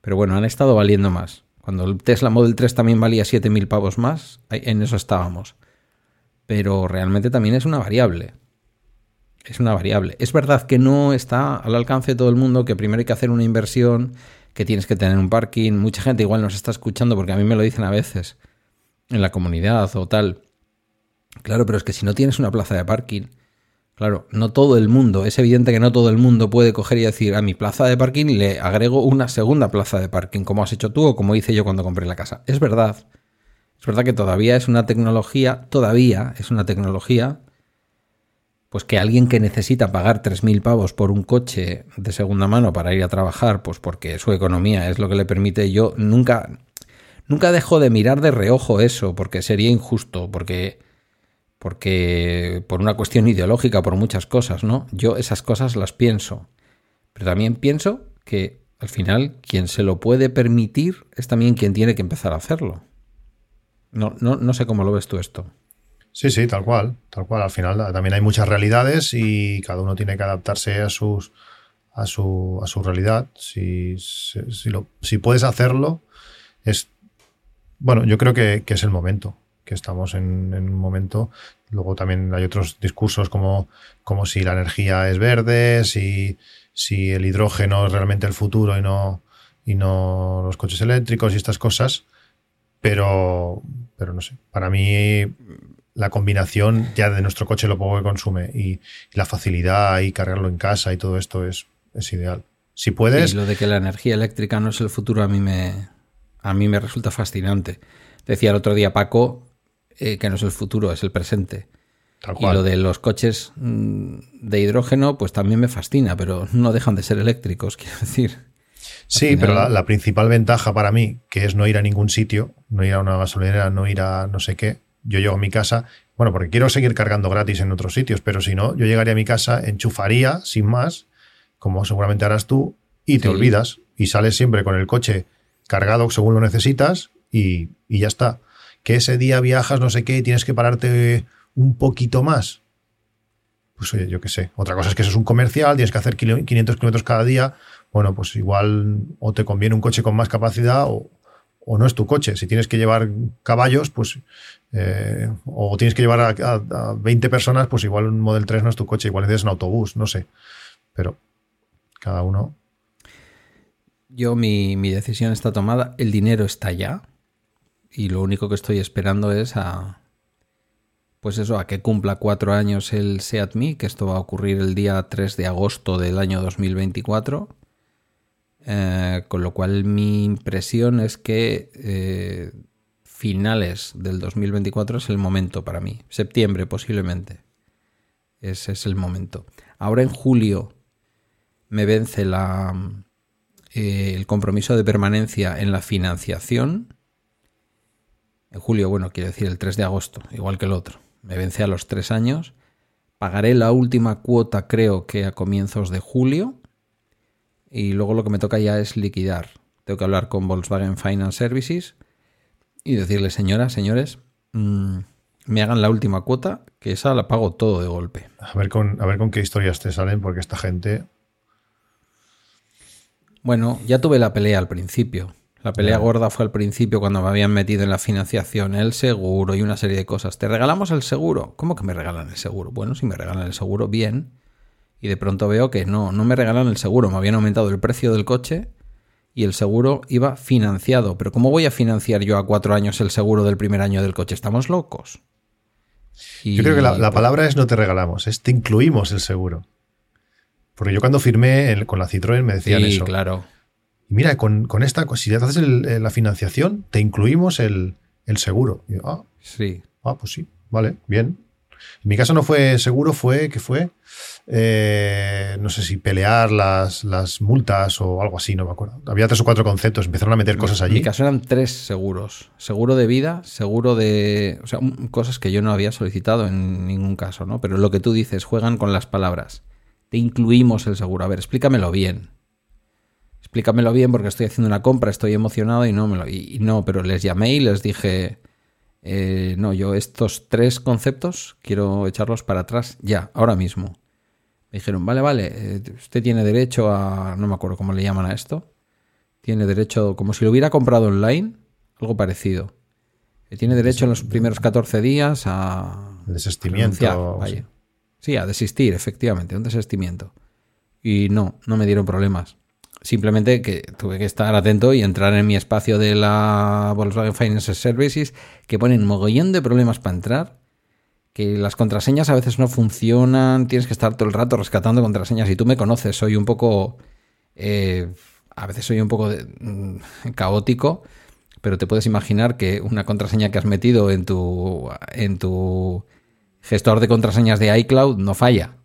Pero bueno, han estado valiendo más. Cuando el Tesla Model 3 también valía 7.000 pavos más, en eso estábamos. Pero realmente también es una variable. Es una variable. Es verdad que no está al alcance de todo el mundo, que primero hay que hacer una inversión, que tienes que tener un parking. Mucha gente igual nos está escuchando porque a mí me lo dicen a veces en la comunidad o tal. Claro, pero es que si no tienes una plaza de parking, Claro, no todo el mundo, es evidente que no todo el mundo puede coger y decir a mi plaza de parking le agrego una segunda plaza de parking, como has hecho tú o como hice yo cuando compré la casa. Es verdad. Es verdad que todavía es una tecnología, todavía es una tecnología, pues que alguien que necesita pagar 3.000 pavos por un coche de segunda mano para ir a trabajar, pues porque su economía es lo que le permite, yo nunca, nunca dejo de mirar de reojo eso, porque sería injusto, porque porque por una cuestión ideológica, por muchas cosas, ¿no? Yo esas cosas las pienso, pero también pienso que al final quien se lo puede permitir es también quien tiene que empezar a hacerlo. No, no, no sé cómo lo ves tú esto. Sí, sí, tal cual, tal cual. Al final también hay muchas realidades y cada uno tiene que adaptarse a sus a su, a su realidad. Si, si, lo, si puedes hacerlo, es bueno, yo creo que, que es el momento que estamos en, un momento. Luego también hay otros discursos como, como si la energía es verde, si, si el hidrógeno es realmente el futuro y no, y no los coches eléctricos y estas cosas. Pero, pero no sé, para mí la combinación ya de nuestro coche, lo poco que consume y, la facilidad y cargarlo en casa y todo esto es, es ideal. Si puedes... Y lo de que la energía eléctrica no es el futuro a mí me, a mí me resulta fascinante. Decía el otro día Paco eh, que no es el futuro, es el presente. Y lo de los coches mm, de hidrógeno, pues también me fascina, pero no dejan de ser eléctricos, quiero decir. Sí, pero la, principal ventaja para mí, que es no ir a ningún sitio, no ir a una gasolinera, no ir a no sé qué, yo llego a mi casa, bueno, porque quiero seguir cargando gratis en otros sitios, pero si no, yo llegaría a mi casa, enchufaría sin más, como seguramente harás tú, y te olvidas, y sales siempre con el coche cargado según lo necesitas, y, y ya está que ese día viajas no sé qué y tienes que pararte un poquito más. Pues oye, yo qué sé. Otra cosa es que eso es un comercial, tienes que hacer 500 kilómetros cada día. Bueno, pues igual o te conviene un coche con más capacidad o, no es tu coche. Si tienes que llevar caballos, pues eh, o tienes que llevar a, 20 personas, pues igual un Model 3 no es tu coche, igual necesitas un autobús, no sé. Pero cada uno. Yo mi, mi decisión está tomada, el dinero está ya y lo único que estoy esperando es a pues eso, a que cumpla cuatro años el SEAT Me, que esto va a ocurrir el día 3 de agosto del año 2024. Eh, con lo cual mi impresión es que eh, finales del 2024 es el momento para mí. Septiembre posiblemente. Ese es el momento. Ahora en julio me vence la, eh, el compromiso de permanencia en la financiación. En julio, bueno, quiere decir el 3 de agosto, igual que el otro me vence a los tres años. Pagaré la última cuota, creo que a comienzos de julio. Y luego lo que me toca ya es liquidar. Tengo que hablar con Volkswagen Finance Services y decirle, señoras, señores, mm, me hagan la última cuota, que esa la pago todo de golpe. A ver con, a ver con qué historias te salen, porque esta gente. Bueno, ya tuve la pelea al principio. La pelea gorda fue al principio cuando me habían metido en la financiación, el seguro y una serie de cosas. ¿Te regalamos el seguro? ¿Cómo que me regalan el seguro? Bueno, si me regalan el seguro, bien. Y de pronto veo que no, no me regalan el seguro. Me habían aumentado el precio del coche y el seguro iba financiado. Pero ¿cómo voy a financiar yo a cuatro años el seguro del primer año del coche? ¿Estamos locos? yo creo que la, palabra es no te regalamos, es te incluimos el seguro. Porque yo cuando firmé con la Citroën me decían sí, eso. claro mira, con, esta, si te haces eh, la financiación, te incluimos el, seguro. ah, sí. Ah, pues sí, vale, bien. En mi caso no fue seguro, fue que fue, eh, no sé si pelear las, las multas o algo así, no me acuerdo. Había tres o cuatro conceptos, empezaron a meter cosas allí. En mi caso eran tres seguros. Seguro de vida, seguro de... O sea, cosas que yo no había solicitado en ningún caso, ¿no? Pero lo que tú dices, juegan con las palabras. Te incluimos el seguro. A ver, explícamelo bien explícamelo bien porque estoy haciendo una compra, estoy emocionado y no me lo. Y, no, pero les llamé y les dije. Eh, no, yo estos tres conceptos quiero echarlos para atrás ya, ahora mismo. Me dijeron, vale, vale, eh, usted tiene derecho a. No me acuerdo cómo le llaman a esto. Tiene derecho, como si lo hubiera comprado online, algo parecido. Eh, tiene derecho en los primeros 14 días a. Desistimiento. Sí, a desistir, efectivamente, un desistimiento. Y no, no me dieron problemas. Simplemente que tuve que estar atento y entrar en mi espacio de la Volkswagen Financial Services, que ponen mogollón de problemas para entrar, que las contraseñas a veces no funcionan, tienes que estar todo el rato rescatando contraseñas. Y tú me conoces, soy un poco. Eh, a veces soy un poco mm, caótico, pero te puedes imaginar que una contraseña que has metido en tu, en tu gestor de contraseñas de iCloud no falla.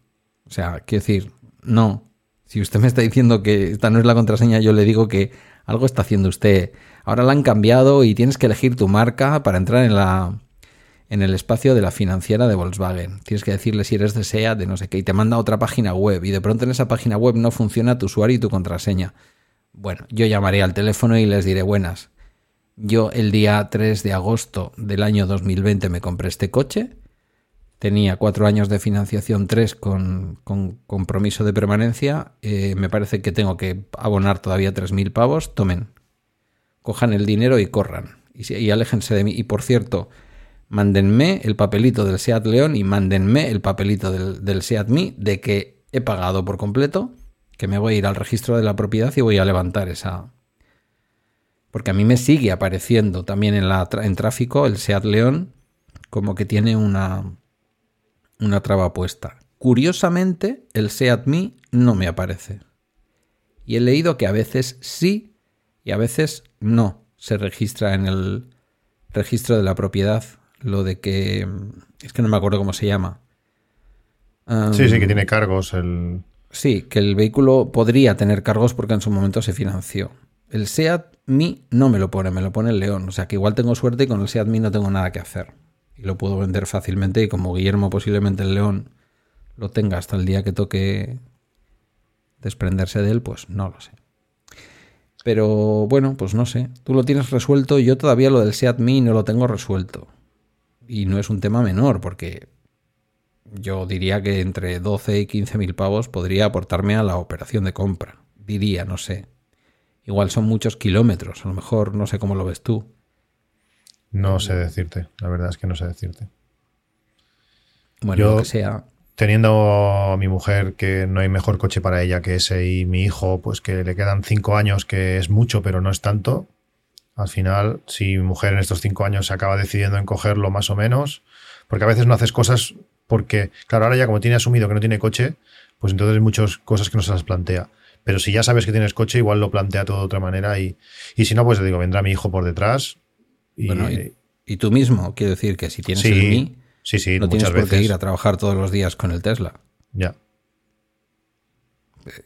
O sea, quiero decir, no, si usted me está diciendo que esta no es la contraseña, yo le digo que algo está haciendo usted. Ahora la han cambiado y tienes que elegir tu marca para entrar en la en el espacio de la financiera de Volkswagen. Tienes que decirle si eres de SEA, de no sé qué, y te manda otra página web y de pronto en esa página web no funciona tu usuario y tu contraseña. Bueno, yo llamaré al teléfono y les diré buenas. Yo el día 3 de agosto del año 2020 me compré este coche tenía cuatro años de financiación, tres con, compromiso de permanencia. Eh, me parece que tengo que abonar todavía 3.000 pavos. Tomen, cojan el dinero y corran. Y, y, aléjense de mí. Y por cierto, mándenme el papelito del SEAT León y mándenme el papelito del, del SEAT de que he pagado por completo, que me voy a ir al registro de la propiedad y voy a levantar esa. Porque a mí me sigue apareciendo también en, la, en tráfico el SEAT León como que tiene una, una traba puesta. Curiosamente, el Seat Me no me aparece. Y he leído que a veces sí y a veces no se registra en el registro de la propiedad lo de que... Es que no me acuerdo cómo se llama. sí, sí, que tiene cargos el... Sí, que el vehículo podría tener cargos porque en su momento se financió. El SEAT Mi no me lo pone, me lo pone el León. O sea que igual tengo suerte y con el SEAT Mi no tengo nada que hacer y lo puedo vender fácilmente y como Guillermo posiblemente el león lo tenga hasta el día que toque desprenderse de él, pues no lo sé. Pero bueno, pues no sé. Tú lo tienes resuelto, yo todavía lo del Seat Me no lo tengo resuelto. Y no es un tema menor, porque yo diría que entre 12 y 15 mil pavos podría aportarme a la operación de compra. Diría, no sé. Igual son muchos kilómetros, a lo mejor no sé cómo lo ves tú. No sé decirte, la verdad es que no sé decirte. Bueno, Yo, lo que sea. Teniendo a mi mujer que no hay mejor coche para ella que ese y mi hijo, pues que le quedan cinco años, que es mucho, pero no es tanto. Al final, si mi mujer en estos cinco años se acaba decidiendo en cogerlo más o menos, porque a veces no haces cosas porque, claro, ahora ya como tiene asumido que no tiene coche, pues entonces hay muchas cosas que no se las plantea. Pero si ya sabes que tienes coche, igual lo plantea todo de otra manera y, y si no, pues te digo, vendrá mi hijo por detrás. Y, Bueno, y, y tú mismo, quiero decir que si tienes el sí, Mi, sí, sí, no tienes por qué ir a trabajar todos los días con el Tesla. Ya.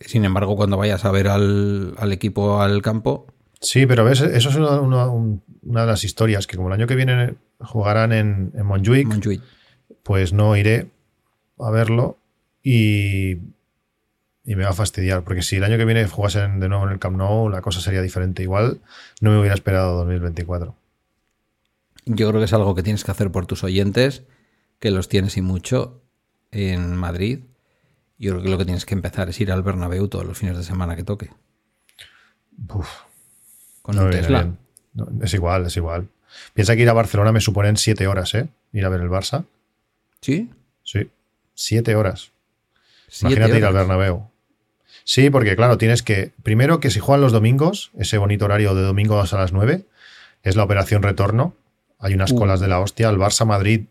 Sin embargo, cuando vayas a ver al, al equipo al campo, Sí, pero ves, eso es una, una- un- una de las historias que como el año que viene jugarán en, en Montjuic, Montjuic, pues no iré a verlo y, y me va a fastidiar, porque si el año que viene jugasen de nuevo en el Camp Nou, la cosa sería diferente. Igual no me hubiera esperado 2024. Yo creo que es algo que tienes que hacer por tus oyentes, que los tienes y mucho en Madrid. Yo creo que lo que tienes que empezar es ir al Bernabéu todos los fines de semana que toque. Uf, Con no un Tesla. No, es igual, es igual. Piensa que ir a Barcelona me suponen siete horas, ¿eh? Ir a ver el Barça. ¿Sí? Sí, siete horas. Siete Imagínate ir al. Bernabéu. Sí, porque claro, tienes que. Primero que si juegan los domingos, ese bonito horario de domingos a las 9, es la operación retorno. Hay unas Uh. colas de la hostia. El Barça Madrid,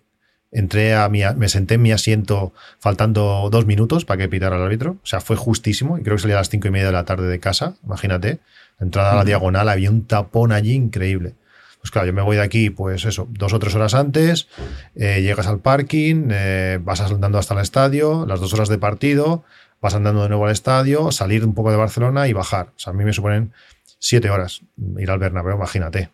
entré a mi, me senté en mi asiento faltando dos minutos para que pitara el árbitro. O sea, fue justísimo. Y creo que salía a las cinco y media de la tarde de casa. Imagínate. Entrada a la Ujú. diagonal, había un tapón allí increíble. Pues claro, yo me voy de aquí, pues eso, dos o tres horas antes, eh, llegas al parking, eh, vas andando hasta el estadio, las dos horas de partido, vas andando de nuevo al estadio, salir un poco de Barcelona y bajar. O sea, a mí me suponen siete horas ir al Bernabéu, imagínate.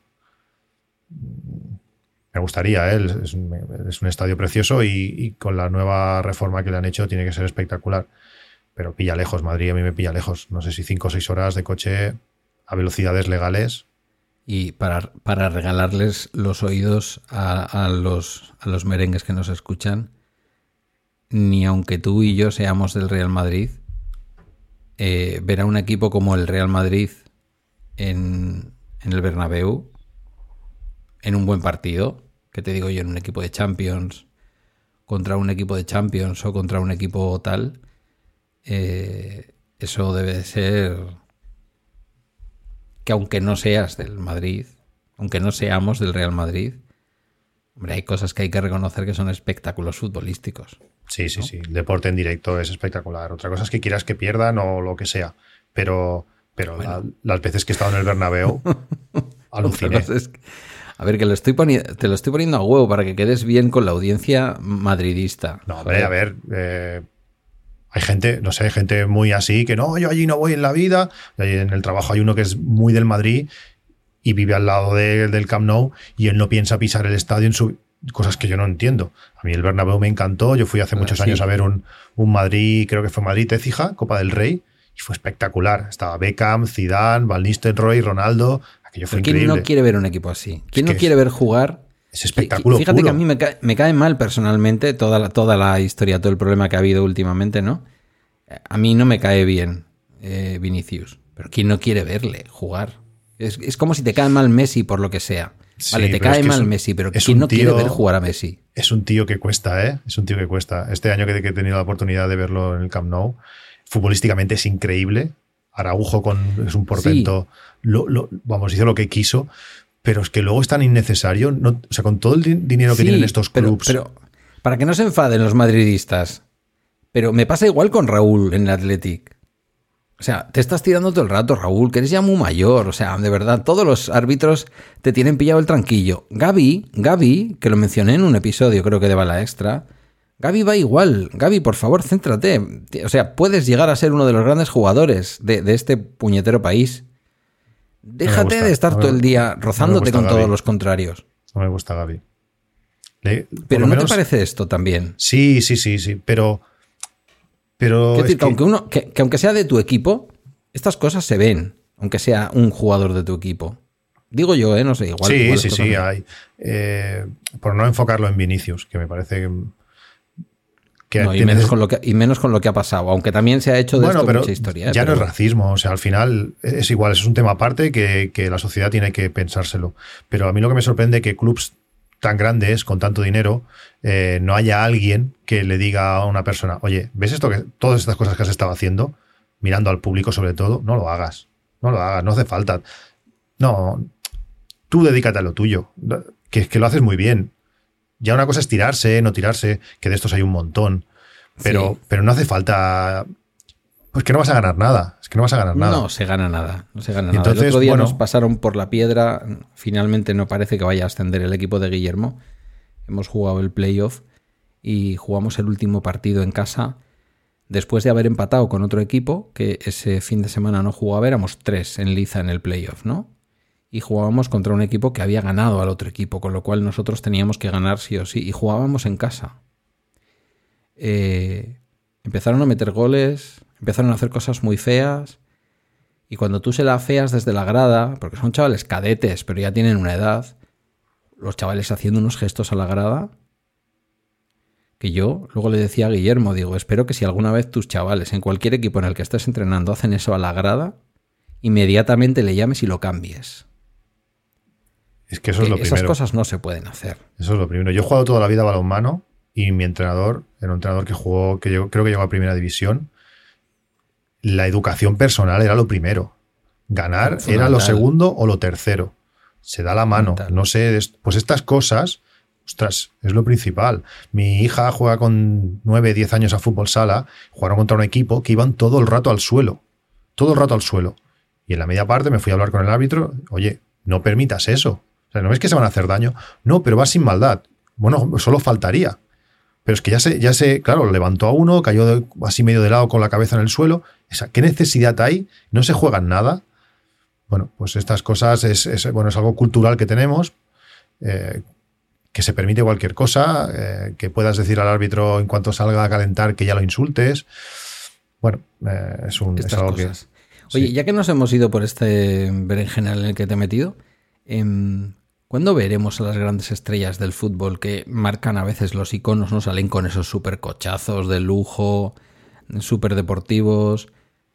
Me gustaría, ¿eh? es, un, es un estadio precioso y, con la nueva reforma que le han hecho tiene que ser espectacular. Pero pilla lejos, Madrid a mí me pilla lejos. No sé si cinco o seis horas de coche a velocidades legales. Y para, regalarles los oídos a, a los, a los merengues que nos escuchan, ni aunque tú y yo seamos del Real Madrid, eh, ver a un equipo como el Real Madrid en, en el Bernabéu, en un buen partido, que te digo yo, en un equipo de Champions, contra un equipo de Champions o contra un equipo tal, eh, eso debe de ser que aunque no seas del Madrid, aunque no seamos del Real Madrid, hombre, hay cosas que hay que reconocer que son espectáculos futbolísticos. Sí, sí, sí. El deporte en directo es espectacular. Otra cosa es que quieras que pierdan o lo que sea. Pero, pero Bueno. la- las veces que he estado en el Bernabéu, Otra aluciné. cosa es que- a ver, que lo estoy te lo estoy poniendo a huevo para que quedes bien con la audiencia madridista. No, hombre, a ver. eh, hay gente, no sé, hay gente muy así que no, yo allí no voy en la vida. En el trabajo hay uno que es muy del Madrid y vive al lado de- del Camp Nou y él no piensa pisar el estadio en su. Cosas que yo no entiendo. A mí el Bernabéu me encantó. Yo fui hace Ah, muchos sí. años a ver un, un Madrid, creo que fue Madrid-Écija, Copa del Rey, y fue espectacular. Estaba Beckham, Zidane, Van Nistelrooy, Ronaldo. Aquello fue ¿Quién increíble. no quiere ver un equipo así? ¿Quién Es no quiere ver jugar? Es espectáculo Fíjate que a mí me cae, me cae mal personalmente toda la, toda la historia, todo el problema que ha habido últimamente, ¿no? A mí no me cae bien eh, Vinicius, pero ¿quién no quiere verle jugar? Es, es como si te cae mal Messi por lo que sea. Sí, vale, te cae mal un- Messi, pero ¿quién no quiere ver jugar a Messi? Es un tío que cuesta, ¿eh? Es un tío que cuesta. Este año que, que he tenido la oportunidad de verlo en el Camp Nou, futbolísticamente es increíble. Araujo con, es un portento. Lo- lo- vamos, hizo lo que quiso. Pero es que luego es tan innecesario. No, o sea, con todo el di- dinero que Sí, tienen estos pero, clubs. pero para que no se enfaden los madridistas, pero me pasa igual con Raúl en el Athletic. O sea, te estás tirando todo el rato, Raúl, que eres ya muy mayor. O sea, de verdad, todos los árbitros te tienen pillado el tranquillo. Gaby, Gaby, que lo mencioné en un episodio, creo que de Bala Extra. Gaby va igual. Gaby, por favor, céntrate. O sea, puedes llegar a ser uno de los grandes jugadores de, de este puñetero país. Déjate gusta, de estar no me- todo el día rozándote con todos los contrarios. No me gusta Gaby. Le- Pero ¿no menos- te parece esto también? Sí, sí, sí, sí. Pero. Pero. Es decir, que, que- aunque uno, que, que aunque sea de tu equipo, estas cosas se ven, aunque sea un jugador de tu equipo. Digo yo, ¿eh? No sé, igual. sí, igual sí, sí, hay. Eh, por no enfocarlo en Vinicius, que me parece que. que No, y, menos con lo que, y menos con lo que ha pasado, aunque también se ha hecho de bueno, esto pero mucha historia. ¿eh? ya Pero no es racismo. O sea, al final es igual, es un tema aparte que, que la sociedad tiene que pensárselo. Pero a mí lo que me sorprende es que clubs tan grandes, con tanto dinero, eh, no haya alguien que le diga a una persona, oye, ¿ves esto que todas estas cosas que has estado haciendo? Mirando al público sobre todo, no lo hagas. No lo hagas, no hace falta. No, tú dedícate a lo tuyo, que, que lo haces muy bien. Ya una cosa es tirarse, no tirarse, que de estos hay un montón. Pero, pero no hace falta. Pues que no vas a ganar nada. Es que no vas a ganar nada. No se gana nada. No se gana nada. El otro día nos pasaron por la piedra. Finalmente no parece que vaya a ascender el equipo de Guillermo. Hemos jugado el playoff y jugamos el último partido en casa. Después de haber empatado con otro equipo, que ese fin de semana no jugaba, éramos tres en liza en el playoff, ¿no? Y jugábamos contra un equipo que había ganado al otro equipo, con lo cual nosotros teníamos que ganar sí o sí. Y jugábamos en casa. Eh, empezaron a meter goles, empezaron a hacer cosas muy feas. Y cuando tú se la feas desde la grada, porque son chavales cadetes, pero ya tienen una edad, los chavales haciendo unos gestos a la grada, que yo luego le decía a Guillermo, digo, espero que si alguna vez tus chavales en cualquier equipo en el que estés entrenando hacen eso a la grada, inmediatamente le llames y lo cambies. Es que eso es lo Esas cosas no se pueden hacer. Eso es lo primero. Yo he jugado toda la vida balonmano y mi entrenador era un entrenador que jugó, que yo creo que llegó a primera división. La educación personal era lo primero. Ganar era lo segundo o lo tercero. Se da la mano. No sé, pues estas cosas, ostras, es lo principal. Mi hija juega con 9, 10 años a fútbol sala, jugaron contra un equipo que iban todo el rato al suelo. Todo el rato al suelo. Y en la media parte me fui a hablar con el árbitro, oye, no permitas eso. O sea, no ves que se van a hacer daño. No, pero va sin maldad. Bueno, solo faltaría. Pero es que ya se, ya se, claro, levantó a uno, cayó así medio de lado con la cabeza en el suelo. ¿Qué necesidad hay? No se juegan nada. Bueno, pues estas cosas es, bueno, es algo cultural que tenemos, eh, que se permite cualquier cosa, eh, que puedas decir al árbitro en cuanto salga a calentar que ya lo insultes. Bueno, eh, es, un, algo que... Oye, ya que nos hemos ido por este berenjenal en el que te he metido, em, ¿Cuándo veremos a las grandes estrellas del fútbol que marcan a veces los iconos, no salen con esos super cochazos de lujo, super deportivos?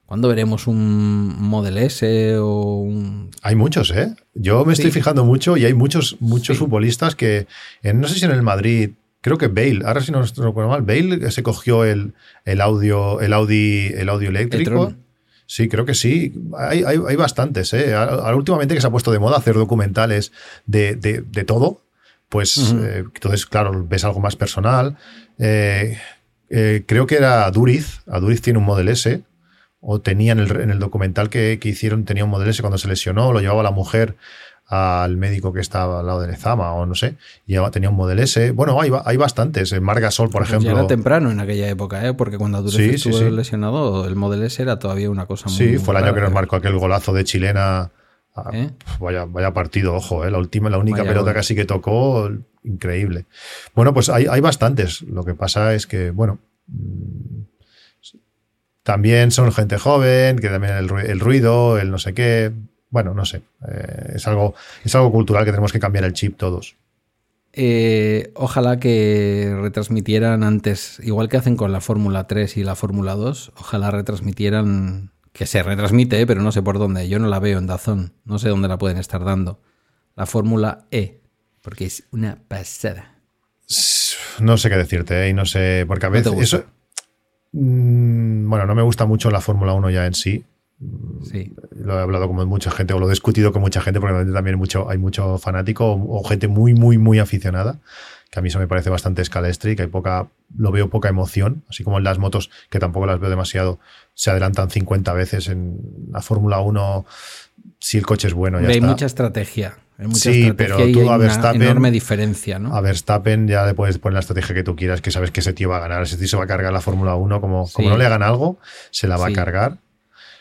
¿Cuándo veremos un Model S o un... Hay muchos, ¿eh? Yo me estoy fijando mucho y hay muchos, muchos futbolistas que, no sé si en el Madrid, creo que Bale, ahora si no recuerdo mal, Bale se cogió el, el audio, el Audi, el audio eléctrico. Sí, creo que sí. Hay, hay, bastantes. ¿eh? Ahora, últimamente que se ha puesto de moda hacer documentales de, de, todo, pues eh, entonces, claro, ves algo más personal. Eh, eh, creo que era Duriz. A Duriz tiene un Model S. O tenía en el, en el documental que, que, hicieron, tenía un Model S cuando se lesionó, lo llevaba la mujer al médico que estaba al lado de Lezama o no sé, y tenía un Model S. Bueno, hay, hay bastantes. Margasol, por pues ejemplo. era temprano en aquella época, ¿eh? porque cuando Durez estuvo lesionado, el Model S era todavía una cosa muy. Sí, fue el año que nos marcó aquel golazo de chilena. Ah, ¿Eh? vaya, vaya partido, ojo, ¿eh? la última, la única pelota casi que tocó, increíble. Bueno, pues hay, hay bastantes. Lo que pasa es que, bueno, mm, también son gente joven, que también el ruido, el no sé qué bueno, no sé. Eh, es, algo, es algo cultural que tenemos que cambiar el chip todos. Eh, ojalá que retransmitieran antes, igual que hacen con la Fórmula 3 y la Fórmula 2, ojalá retransmitieran, que se retransmite, pero no sé por dónde, yo no la veo en Dazón, no sé dónde la pueden estar dando. La Fórmula E, porque es una pasada. No sé qué decirte, ¿eh? y no sé, porque a veces... eso, mm, bueno, no me gusta mucho la Fórmula 1 ya en sí, Sí. Lo he hablado con mucha gente o lo he discutido con mucha gente porque también mucho, hay mucho fanático o, gente muy, muy, muy aficionada que a mí eso me parece bastante escalestri, que hay poca, lo veo poca emoción, así como en las motos, que tampoco las veo demasiado, se adelantan 50 veces en la Fórmula 1, si el coche es bueno, ya hay está. mucha estrategia. Hay mucha sí, pero tú a Verstappen. Una enorme diferencia, ¿no? A Verstappen ya le puedes poner la estrategia que tú quieras, que sabes que ese tío va a ganar. Ese tío se va a cargar la Fórmula 1, como, como no le hagan algo, se la va a cargar.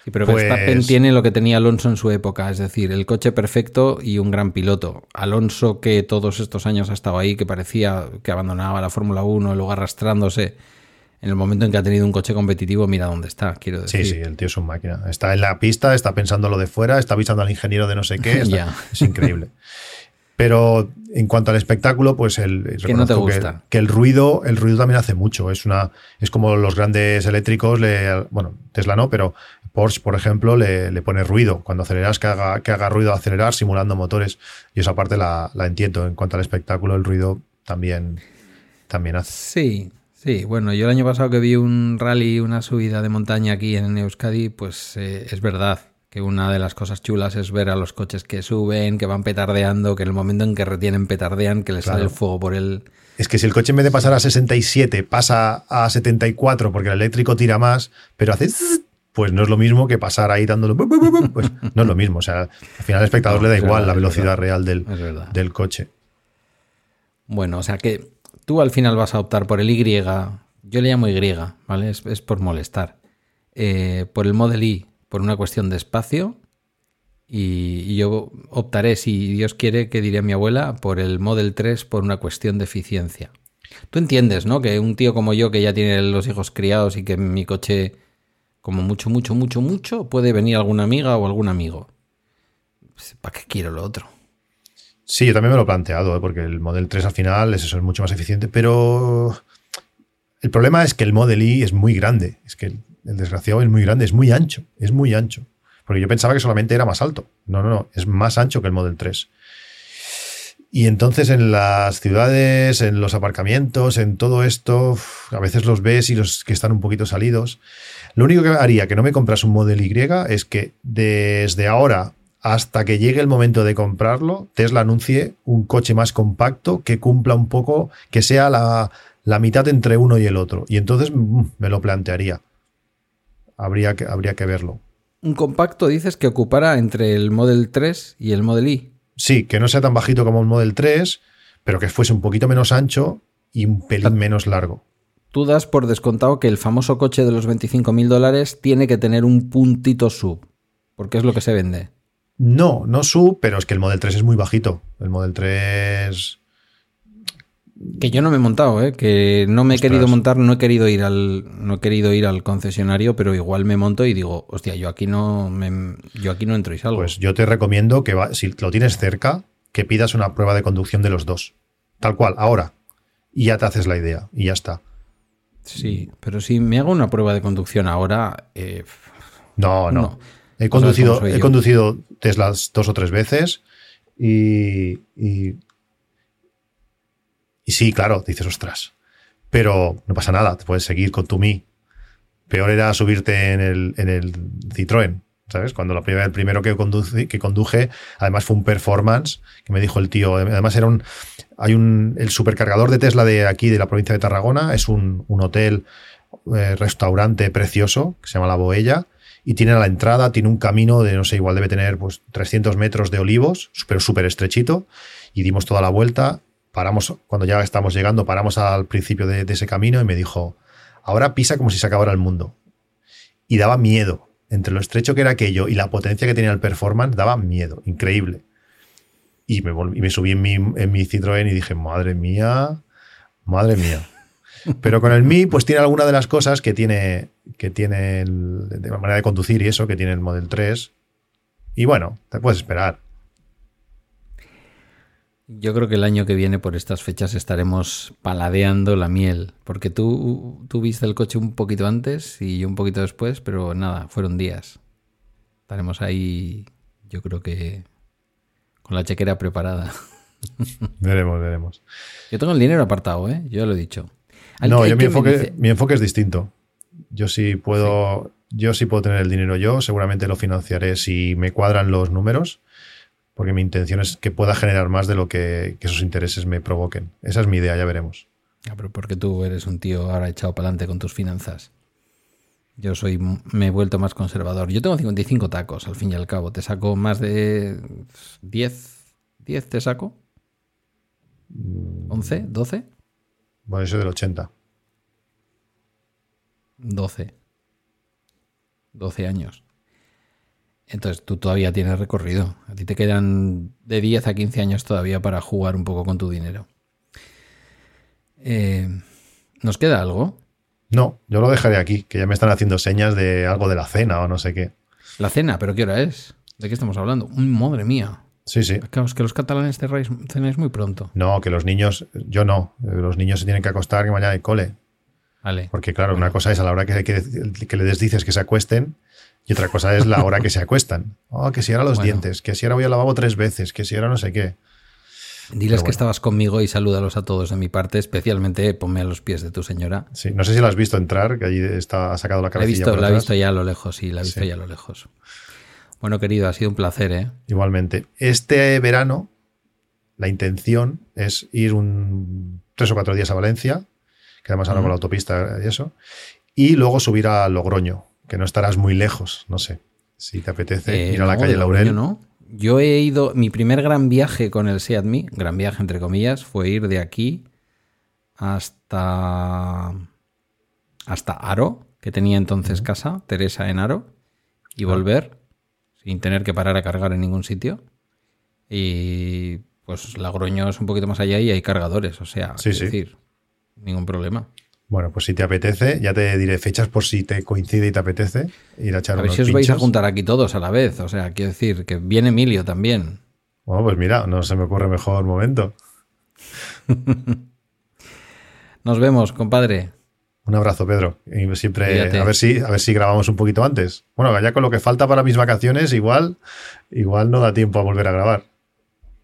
Sí, pero Verstappen pues tiene lo que tenía Alonso en su época, es decir, el coche perfecto y un gran piloto. Alonso, que todos estos años ha estado ahí, que parecía que abandonaba la Fórmula 1, luego arrastrándose. En el momento en que ha tenido un coche competitivo, mira dónde está, quiero decir. Sí, sí, el tío es un máquina. Está en la pista, está pensando lo de fuera, está avisando al ingeniero de no sé qué. es increíble. Pero en cuanto al espectáculo, pues el que no te gusta. Que, el ruido, el ruido también hace mucho. Es una, es como los grandes eléctricos, le, bueno, Tesla no, pero Porsche, por ejemplo, le, pone ruido. Cuando aceleras, que haga, que haga ruido acelerar, simulando motores. Y esa parte la, entiendo. En cuanto al espectáculo, el ruido también, también hace. Sí, sí. Bueno, yo el año pasado que vi un rally, una subida de montaña aquí en Euskadi, pues eh, es verdad Que una de las cosas chulas es ver a los coches que suben, que van petardeando, que en el momento en que retienen petardean, que les sale el fuego por el... Es que si el coche en vez de pasar a 67 pasa a 74 porque el eléctrico tira más, pero hace... Pues no es lo mismo que pasar ahí dándolo... Pues no es lo mismo. O sea, al final al espectador le da igual la velocidad real del, del coche. Bueno, o sea que tú al final vas a optar por el Y, yo le llamo Y, ¿vale? Es, por molestar. Eh, por el Model I, por una cuestión de espacio. Y, yo optaré, si Dios quiere, que diría mi abuela, por el Model 3 por una cuestión de eficiencia. Tú entiendes, ¿no? Que un tío como yo, que ya tiene los hijos criados y que mi coche, como mucho, mucho, mucho, mucho, puede venir alguna amiga o algún amigo. Pues, ¿Para qué quiero lo otro? Sí, yo también me lo he planteado, ¿eh? porque el Model 3 al final es eso, es mucho más eficiente, pero el problema es que el Model I es muy grande, es que el, desgraciado es muy grande, es muy ancho, es muy ancho, porque yo pensaba que solamente era más alto, no, no, no, es más ancho que el Model 3. Y entonces en las ciudades, en los aparcamientos, en todo esto, a veces los ves y los que están un poquito salidos. Lo único que haría que no me compras un Model Y es que desde ahora hasta que llegue el momento de comprarlo, Tesla anuncie un coche más compacto que cumpla un poco, que sea la, mitad entre uno y el otro. Y entonces mm, me lo plantearía. Habría que, habría que verlo. Un compacto dices que ocupara entre el Model 3 y el Model I. Sí, que no sea tan bajito como el Model 3, pero que fuese un poquito menos ancho y un pelín menos largo. Tú das por descontado que el famoso coche de los 25.000 dólares tiene que tener un puntito sub, porque es lo que se vende. No, no sub, pero es que el Model 3 es muy bajito. El Model 3. Que yo no me he montado, ¿eh? que no me he querido montar, no he querido ir al, no he querido ir al concesionario, pero igual me monto y digo, hostia, yo aquí no, me, yo aquí no entro y salgo. Pues yo te recomiendo que si lo tienes cerca, que pidas una prueba de conducción de los dos, tal cual, ahora, y ya te haces la idea y ya está. Sí, pero si me hago una prueba de conducción ahora, eh, no, no. He conducido, he conducido Teslas dos o tres veces y, y, sí, claro, dices, ostras, pero no pasa nada, te puedes seguir con tu Mi. Peor era subirte en el, en el Citroën, ¿sabes? Cuando la primera, el primero que, conduce, que conduje, además fue un performance, que me dijo el tío, además era un, hay un, el supercargador de Tesla de aquí, de la provincia de Tarragona, es un, hotel, eh, restaurante precioso, que se llama La Boella, y tiene a la entrada, tiene un camino de, no sé, igual debe tener pues 300 metros de olivos, pero súper estrechito, y dimos toda la vuelta, paramos, cuando ya estamos llegando, paramos al principio de, ese camino y me dijo, ahora pisa como si se acabara el mundo. Y daba miedo, entre lo estrecho que era aquello y la potencia que tenía el performance, daba miedo, increíble. Y me, y me subí en mi, en mi Citroën y dije, madre mía, madre mía. Pero con el Mi, pues tiene alguna de las cosas que tiene, que tiene de manera de conducir y eso, que tiene el Model 3. Y bueno, te puedes esperar. Yo creo que el año que viene, por estas fechas, estaremos paladeando la miel. Porque tú, tú viste el coche un poquito antes y yo un poquito después, pero nada, fueron días. Estaremos ahí, yo creo que con la chequera preparada. Veremos, veremos. Yo tengo el dinero apartado, ¿eh? Yo lo he dicho no, yo mi enfoque, mi enfoque es distinto. Yo sí puedo, yo sí puedo tener el dinero yo, seguramente lo financiaré si me cuadran los números, porque mi intención es que pueda generar más de lo que, esos intereses me provoquen. Esa es mi idea, ya veremos. Ah, pero porque tú eres un tío ahora echado para adelante con tus finanzas. Yo soy, me he vuelto más conservador. Yo tengo 55 tacos, al fin y al cabo. ¿Te saco más de 10? ¿10 te saco? ¿11? ¿12? Bueno, eso del 80. 12. 12 años. Entonces tú todavía tienes recorrido. A ti te quedan de 10 a 15 años todavía para jugar un poco con tu dinero. Eh, ¿Nos queda algo? No, yo lo dejaré aquí, que ya me están haciendo señas de algo de la cena o no sé qué. ¿La cena? ¿Pero qué hora es? ¿De qué estamos hablando? madre mía! Sí, sí. Claro, es que los catalanes cenáis muy pronto. No, que los niños, yo no, los niños se tienen que acostar que mañana hay cole. Vale. Porque claro, una cosa es a la hora que, que, les dices que se acuesten y otra cosa es la hora que se acuestan. Oh, que si ahora los dientes, que si ahora voy al lavabo tres veces, que si ahora no sé qué. Diles que estabas conmigo y salúdalos a todos de mi parte, especialmente ponme a los pies de tu señora. Sí, no sé si lo has visto entrar, que allí está, ha sacado la cabeza. La he visto, la he visto ya a lo lejos, sí, la he visto ya a lo lejos. Bueno, querido, ha sido un placer, ¿eh? Igualmente. Este verano, la intención es ir un tres o cuatro días a Valencia, que además ahora con la autopista y eso, y luego subir a Logroño, que no estarás muy lejos, no sé, si te apetece Eh, ir a la no, calle Laurel. Logroño no. Yo he ido, mi primer gran viaje con el Seat Me, gran viaje entre comillas, fue ir de aquí hasta hasta Aro, que tenía entonces casa, Teresa en Aro, y volver sin tener que parar a cargar en ningún sitio. Y pues Logroño es un poquito más allá y hay cargadores, o sea, sí. decir, ningún problema. Bueno, pues si te apetece, ya te diré fechas por si te coincide y te apetece ir a echar A ver unos si os vais a juntar aquí todos a la vez, o sea, quiero decir que viene Emilio también. Bueno, pues mira, no se me ocurre mejor momento. Nos vemos, compadre. Un abrazo, Pedro. Y siempre Cuídate. a ver si a ver si grabamos un poquito antes. Bueno, ya con lo que falta para mis vacaciones, igual, igual no da tiempo a volver a grabar.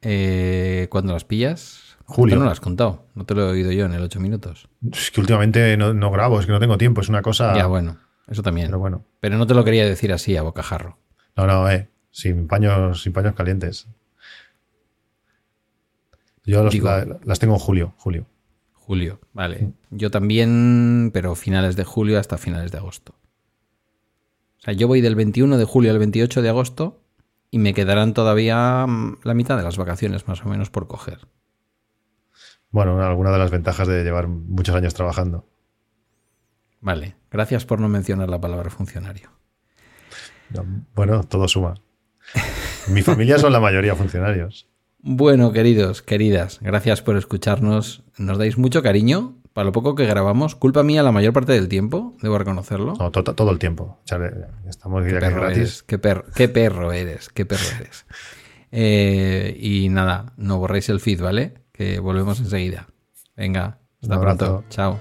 Eh, ¿Cuándo las pillas? Julio. Tú no lo has contado. No te lo he oído yo en el 8 minutos. Es que últimamente no, no grabo, es que no tengo tiempo, es una cosa. Ya, bueno. Eso también. Pero Pero, bueno. no te lo quería decir así a bocajarro. No, no, eh. Sin paños, sin paños calientes. Yo los- Digo- la- las tengo en julio, julio. Julio. Vale. Yo también, pero finales de julio hasta finales de agosto. O sea, yo voy del 21 de julio al 28 de agosto y me quedarán todavía mm, la mitad de las vacaciones más o menos por coger. Bueno, alguna de las ventajas de llevar muchos años trabajando. Vale. Gracias por no mencionar la palabra funcionario. No, Bueno, todo suma. Mi familia son la mayoría funcionarios. Bueno, queridos, queridas, gracias por escucharnos. Nos dais mucho cariño para lo poco que grabamos. Culpa mía la mayor parte del tiempo, debo reconocerlo. No, to- todo el tiempo. Chale, estamos qué, perro gratis. eres, qué, perro, qué perro eres, qué perro eres. Eh, y nada, no borréis el feed, ¿vale? Que volvemos enseguida. Venga, hasta pronto. Chao.